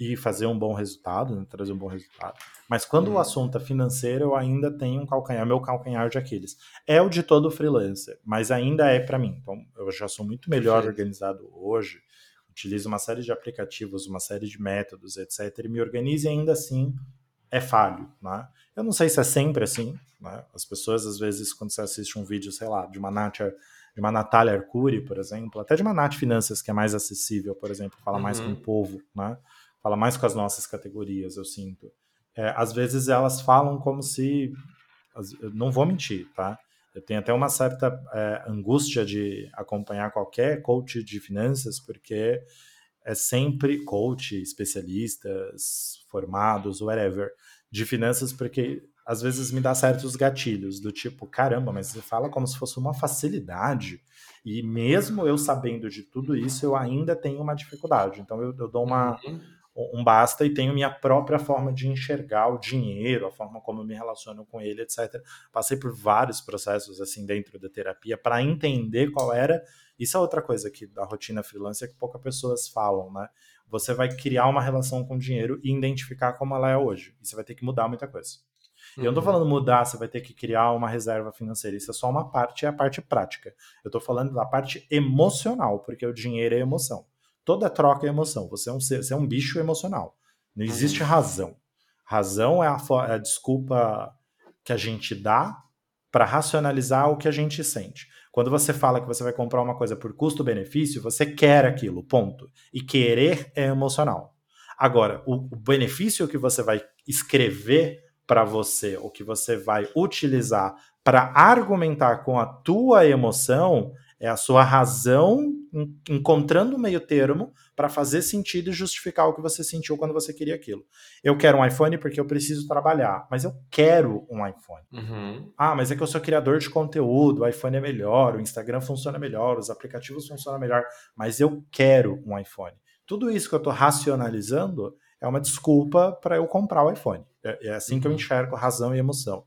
e fazer um bom resultado, né? trazer um bom resultado. Mas quando uhum. o assunto é financeiro, eu ainda tenho um calcanhar, meu calcanhar de Aquiles. É o de todo freelancer, mas ainda é para mim. Então, eu já sou muito melhor organizado hoje, utilizo uma série de aplicativos, uma série de métodos, etc. E me organizo e ainda assim é falho, né? Eu não sei se é sempre assim, né? As pessoas, às vezes, quando você assiste um vídeo, sei lá, de uma Natália, de uma Natália Arcuri, por exemplo, até de uma Nath Finanças, que é mais acessível, por exemplo, fala uhum. mais com o povo, né? Fala mais com as nossas categorias, eu sinto é, às vezes elas falam como se. Não vou mentir, tá? Eu tenho até uma certa é, angústia de acompanhar qualquer coach de finanças, porque é sempre coach, especialistas, formados, whatever, de finanças, porque às vezes me dá certos gatilhos, do tipo, caramba, mas você fala como se fosse uma facilidade, e mesmo eu sabendo de tudo isso, eu ainda tenho uma dificuldade. Então eu, eu dou uma. Uhum um basta e tenho minha própria forma de enxergar o dinheiro, a forma como eu me relaciono com ele, etc. Passei por vários processos assim dentro da terapia para entender qual era. Isso é outra coisa que da rotina freelancer que poucas pessoas falam, né? Você vai criar uma relação com o dinheiro e identificar como ela é hoje. E você vai ter que mudar muita coisa. Uhum. Eu não tô uhum. falando mudar, você vai ter que criar uma reserva financeira. Isso é só uma parte, é a parte prática. Eu tô falando da parte emocional, porque o dinheiro é emoção. Toda troca é emoção. Você é um, ser, você é um bicho emocional. Não existe razão. Razão é a, é a desculpa que a gente dá para racionalizar o que a gente sente. Quando você fala que você vai comprar uma coisa por custo-benefício, você quer aquilo, ponto. E querer é emocional. Agora, o, o benefício que você vai escrever para você, ou que você vai utilizar para argumentar com a tua emoção, é a sua razão encontrando um meio termo para fazer sentido e justificar o que você sentiu quando você queria aquilo. Eu quero um iPhone porque eu preciso trabalhar, mas eu quero um iPhone. Uhum. Ah, mas é que eu sou criador de conteúdo, o iPhone é melhor, o Instagram funciona melhor, os aplicativos funcionam melhor, mas eu quero um iPhone. Tudo isso que eu estou racionalizando é uma desculpa para eu comprar o iPhone. É, é assim uhum. que eu uhum. enxergo razão e emoção.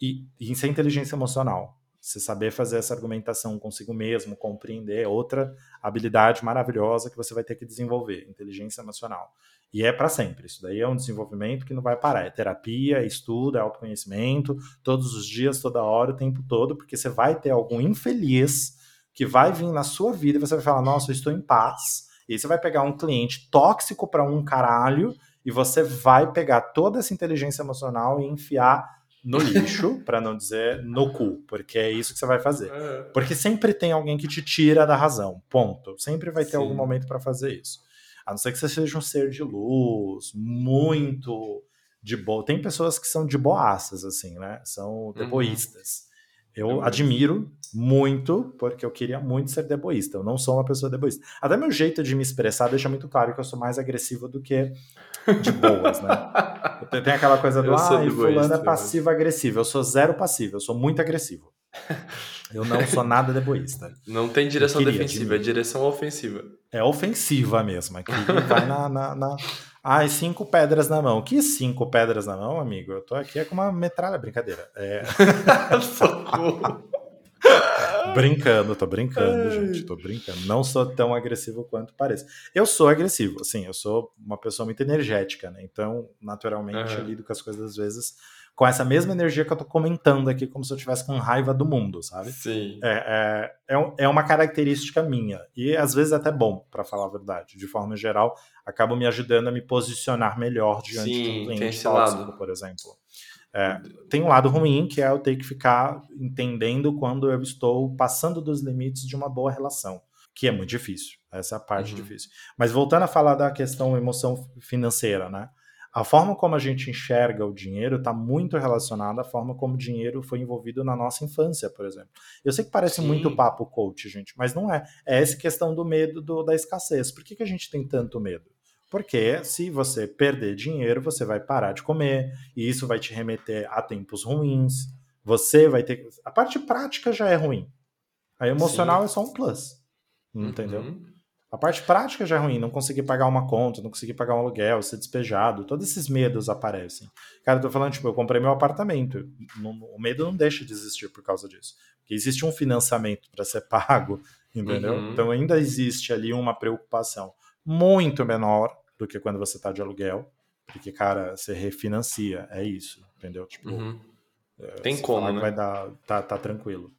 E, e isso é inteligência emocional. Você saber fazer essa argumentação consigo mesmo, compreender, é outra habilidade maravilhosa que você vai ter que desenvolver, inteligência emocional. E é para sempre. Isso daí é um desenvolvimento que não vai parar. É terapia, é estudo, é autoconhecimento, todos os dias, toda hora, o tempo todo, porque você vai ter algum infeliz que vai vir na sua vida e você vai falar: Nossa, eu estou em paz. E aí você vai pegar um cliente tóxico para um caralho e você vai pegar toda essa inteligência emocional e enfiar no lixo, para não dizer no cu, porque é isso que você vai fazer. É. Porque sempre tem alguém que te tira da razão, ponto. Sempre vai ter Sim. algum momento para fazer isso. A não ser que você seja um ser de luz, muito de boa. Tem pessoas que são de boaças, assim, né? São uhum. deboístas. Uhum. Eu admiro muito, porque eu queria muito ser deboísta. Eu não sou uma pessoa deboísta. Até meu jeito de me expressar deixa muito claro que eu sou mais agressivo do que de boas, né? Tem aquela coisa do, ah, fulano é passivo-agressivo. Eu sou zero passivo, eu sou muito agressivo. Eu não sou nada deboísta. Não tem direção defensiva, é direção ofensiva. É ofensiva mesmo. Aqui vai na, na, na... Ai, cinco pedras na mão. Que cinco pedras na mão, amigo? Eu tô aqui é com uma metralha, brincadeira. É... brincando, tô brincando, gente, tô brincando. Não sou tão agressivo quanto parece. Eu sou agressivo, assim, eu sou uma pessoa muito energética, né? Então, naturalmente, uhum. eu lido com as coisas às vezes com essa mesma energia que eu tô comentando aqui, como se eu tivesse com raiva do mundo, sabe? Sim. É, é, é, é uma característica minha. E às vezes até bom, para falar a verdade. De forma geral, acaba me ajudando a me posicionar melhor diante Sim, de um cliente tóxico, lado. por exemplo. É, tem um lado ruim, que é eu ter que ficar entendendo quando eu estou passando dos limites de uma boa relação, que é muito difícil. Essa é a parte uhum. difícil. Mas voltando a falar da questão emoção financeira, né? a forma como a gente enxerga o dinheiro está muito relacionada à forma como o dinheiro foi envolvido na nossa infância, por exemplo. Eu sei que parece Sim. muito papo coach, gente, mas não é. É essa questão do medo do, da escassez. Por que, que a gente tem tanto medo? Porque se você perder dinheiro, você vai parar de comer, e isso vai te remeter a tempos ruins. Você vai ter. A parte prática já é ruim. A emocional Sim. é só um plus. Entendeu? Uhum. A parte prática já é ruim, não conseguir pagar uma conta, não conseguir pagar um aluguel, ser despejado, todos esses medos aparecem. Cara, eu tô falando, tipo, eu comprei meu apartamento. o medo não deixa de existir por causa disso. Porque existe um financiamento para ser pago, entendeu? Uhum. Então ainda existe ali uma preocupação muito menor do que quando você tá de aluguel. Porque, cara, você refinancia, é isso, entendeu? Tipo, uhum. É, Tem como, né? Vai dar, tá, tá tranquilo.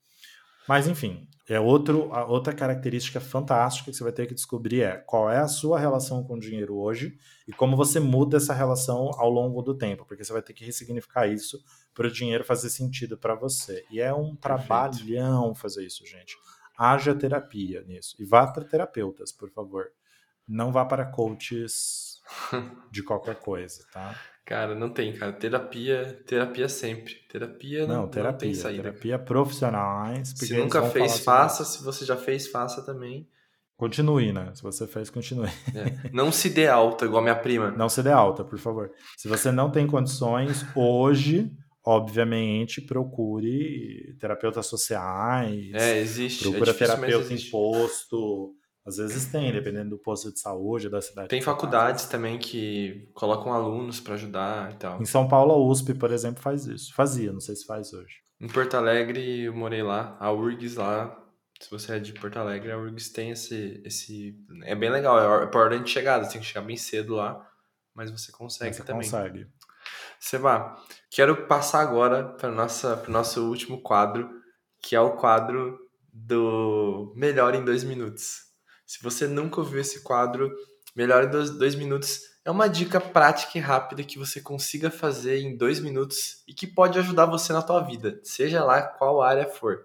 Mas, enfim, é outro, a outra característica fantástica que você vai ter que descobrir é qual é a sua relação com o dinheiro hoje e como você muda essa relação ao longo do tempo, porque você vai ter que ressignificar isso para o dinheiro fazer sentido para você. E é um Perfeito. trabalhão fazer isso, gente. Haja terapia nisso. E vá para terapeutas, por favor. Não vá para coaches de qualquer coisa, tá? Cara, não tem, cara. Terapia, terapia sempre. Terapia não, não terapia, não tem saída. Terapia profissionais. Se nunca fez, faça. Se você já fez, faça também. Continue, né? Se você fez, continue. É. Não se dê alta, igual minha prima. Não se dê alta, por favor. Se você não tem condições, hoje, obviamente, procure terapeutas sociais. É, existe. Procura é difícil, terapeuta imposto às vezes tem, dependendo do posto de saúde da cidade. Tem faculdades também que colocam alunos para ajudar e tal. Em São Paulo, a USP, por exemplo, faz isso. Fazia, não sei se faz hoje. Em Porto Alegre, eu morei lá. A URGS lá, se você é de Porto Alegre, a URGS tem esse... esse é bem legal, é por ordem de chegada. Você tem que chegar bem cedo lá, mas você consegue você também. consegue. Seba, quero passar agora para o nosso último quadro, que é o quadro do Melhor em Dois Minutos. Se você nunca ouviu esse quadro, melhor em dois, dois minutos, é uma dica prática e rápida que você consiga fazer em dois minutos e que pode ajudar você na tua vida, seja lá qual área for.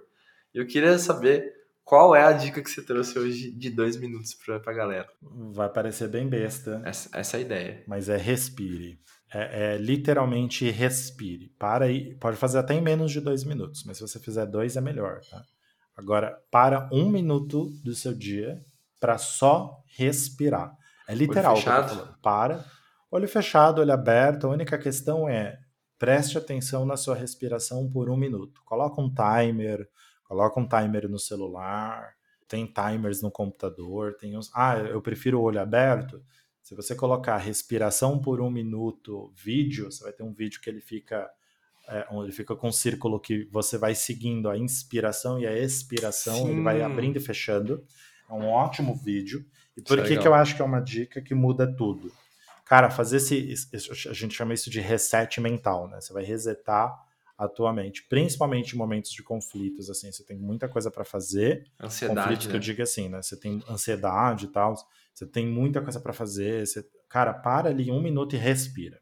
Eu queria saber qual é a dica que você trouxe hoje de dois minutos para a galera. Vai parecer bem besta. Essa, essa é a ideia. Mas é respire. É, é, literalmente respire. Para aí, pode fazer até em menos de dois minutos, mas se você fizer dois é melhor, tá? Agora, para um minuto do seu dia para só respirar. É literal. Olho fechado. Para, olho fechado, olho aberto. A única questão é preste atenção na sua respiração por um minuto. Coloca um timer, coloca um timer no celular, tem timers no computador, tem uns. Ah, eu prefiro o olho aberto. Se você colocar respiração por um minuto, vídeo, você vai ter um vídeo que ele fica é, onde fica com um círculo que você vai seguindo a inspiração e a expiração, Sim. ele vai abrindo e fechando. É um ótimo vídeo. E por que, que eu acho que é uma dica que muda tudo? Cara, fazer esse, A gente chama isso de reset mental, né? Você vai resetar a tua mente, principalmente em momentos de conflitos, assim, você tem muita coisa para fazer. Ansiedade. Conflito né? que eu digo assim, né? Você tem ansiedade e tal, você tem muita coisa para fazer. Você... Cara, para ali um minuto e respira.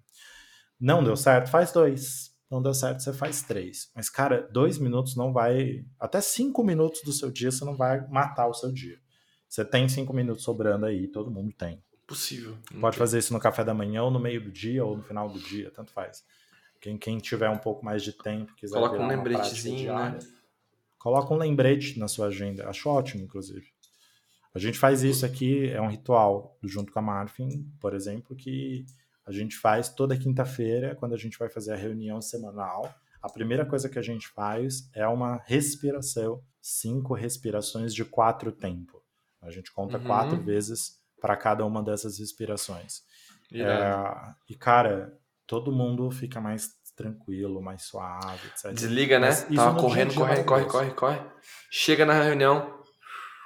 Não deu certo? Faz dois. Não deu certo, você faz três. Mas, cara, dois minutos não vai. Até cinco minutos do seu dia você não vai matar o seu dia. Você tem cinco minutos sobrando aí, todo mundo tem. Possível. Pode fazer isso no café da manhã, ou no meio do dia, ou no final do dia, tanto faz. Quem, quem tiver um pouco mais de tempo, quiser. Coloca um lembretezinho, né? Coloca um lembrete na sua agenda. Acho ótimo, inclusive. A gente faz isso aqui, é um ritual junto com a Marfin, por exemplo, que a gente faz toda quinta-feira, quando a gente vai fazer a reunião semanal. A primeira coisa que a gente faz é uma respiração, cinco respirações de quatro tempos. A gente conta uhum. quatro vezes para cada uma dessas respirações. É, e, cara, todo mundo fica mais tranquilo, mais suave, etc. Desliga, né? Tava correndo, correndo, corre, corre, corre. Chega na reunião.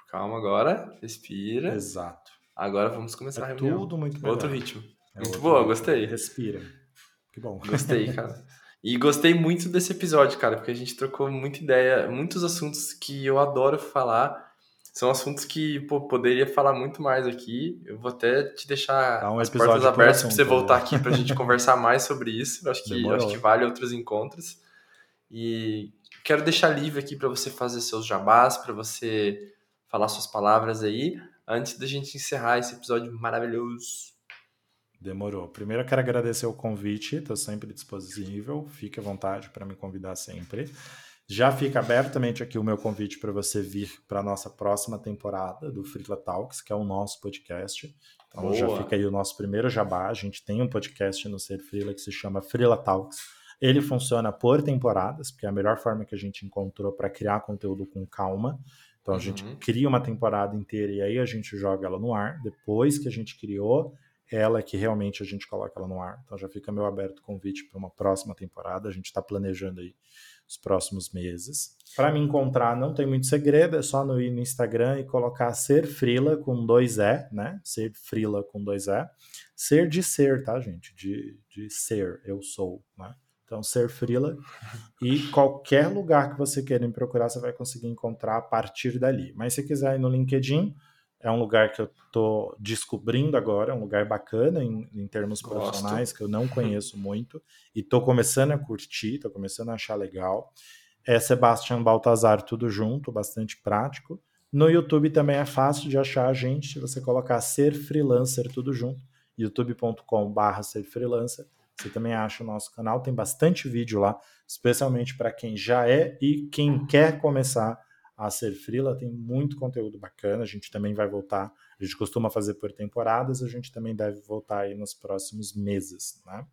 Calma agora, respira. Exato. Agora vamos começar é a reunião. Tudo muito melhor. Outro ritmo. É muito outro boa, gostei. Respira. Que bom. Gostei, cara. E gostei muito desse episódio, cara, porque a gente trocou muita ideia, muitos assuntos que eu adoro falar são assuntos que pô, poderia falar muito mais aqui. Eu vou até te deixar um as portas abertas para você voltar né? aqui para a gente conversar mais sobre isso. Eu acho que, acho que vale outros encontros. E quero deixar livre aqui para você fazer seus jabás, para você falar suas palavras aí, antes da gente encerrar esse episódio maravilhoso. Demorou. Primeiro eu quero agradecer o convite, estou sempre disponível, fique à vontade para me convidar sempre. Já fica abertamente aqui o meu convite para você vir para a nossa próxima temporada do Freela Talks, que é o nosso podcast. Então Boa. já fica aí o nosso primeiro jabá. A gente tem um podcast no Ser Freela que se chama Freela Talks. Ele funciona por temporadas, porque é a melhor forma que a gente encontrou para criar conteúdo com calma. Então a uhum. gente cria uma temporada inteira e aí a gente joga ela no ar. Depois que a gente criou, ela é que realmente a gente coloca ela no ar. Então já fica meu aberto convite para uma próxima temporada. A gente está planejando aí os próximos meses. Para me encontrar não tem muito segredo, é só no ir no Instagram e colocar ser frila com dois E, né? Ser frila com dois E. Ser de ser, tá, gente? De, de ser, eu sou, né? Então, ser frila. E qualquer lugar que você queira me procurar, você vai conseguir encontrar a partir dali. Mas se quiser ir no LinkedIn, é um lugar que eu estou descobrindo agora, é um lugar bacana em, em termos Gosto. profissionais, que eu não conheço muito, e estou começando a curtir, estou começando a achar legal. É Sebastian Baltazar, tudo junto, bastante prático. No YouTube também é fácil de achar a gente, se você colocar ser freelancer tudo junto, youtube.com/barra ser freelancer. Você também acha o nosso canal, tem bastante vídeo lá, especialmente para quem já é e quem quer começar a ser frila, tem muito conteúdo bacana, a gente também vai voltar, a gente costuma fazer por temporadas, a gente também deve voltar aí nos próximos meses, né?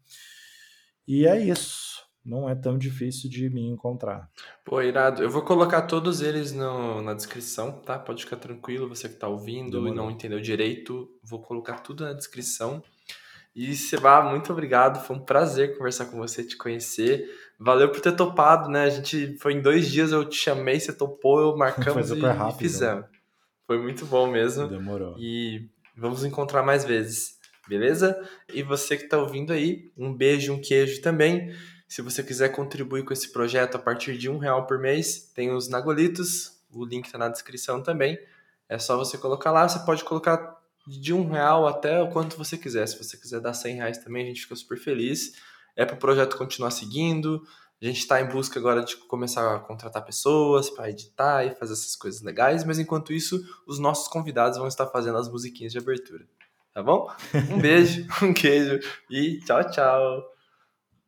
E é isso, não é tão difícil de me encontrar. Pô, irado, eu vou colocar todos eles no, na descrição, tá? Pode ficar tranquilo, você que tá ouvindo e não entendeu direito, vou colocar tudo na descrição. E Seba, muito obrigado, foi um prazer conversar com você, te conhecer. Valeu por ter topado, né? A gente foi em dois dias, eu te chamei, você topou, eu marcamos e, rápido, e fizemos. Né? Foi muito bom mesmo. Demorou. E vamos encontrar mais vezes, beleza? E você que está ouvindo aí, um beijo, um queijo também. Se você quiser contribuir com esse projeto a partir de um real por mês, tem os Nagolitos, o link está na descrição também. É só você colocar lá, você pode colocar de um real até o quanto você quiser. Se você quiser dar 100 reais também, a gente fica super feliz. É para o projeto continuar seguindo. A gente está em busca agora de começar a contratar pessoas para editar e fazer essas coisas legais, mas enquanto isso, os nossos convidados vão estar fazendo as musiquinhas de abertura. Tá bom? Um beijo, um queijo e tchau, tchau.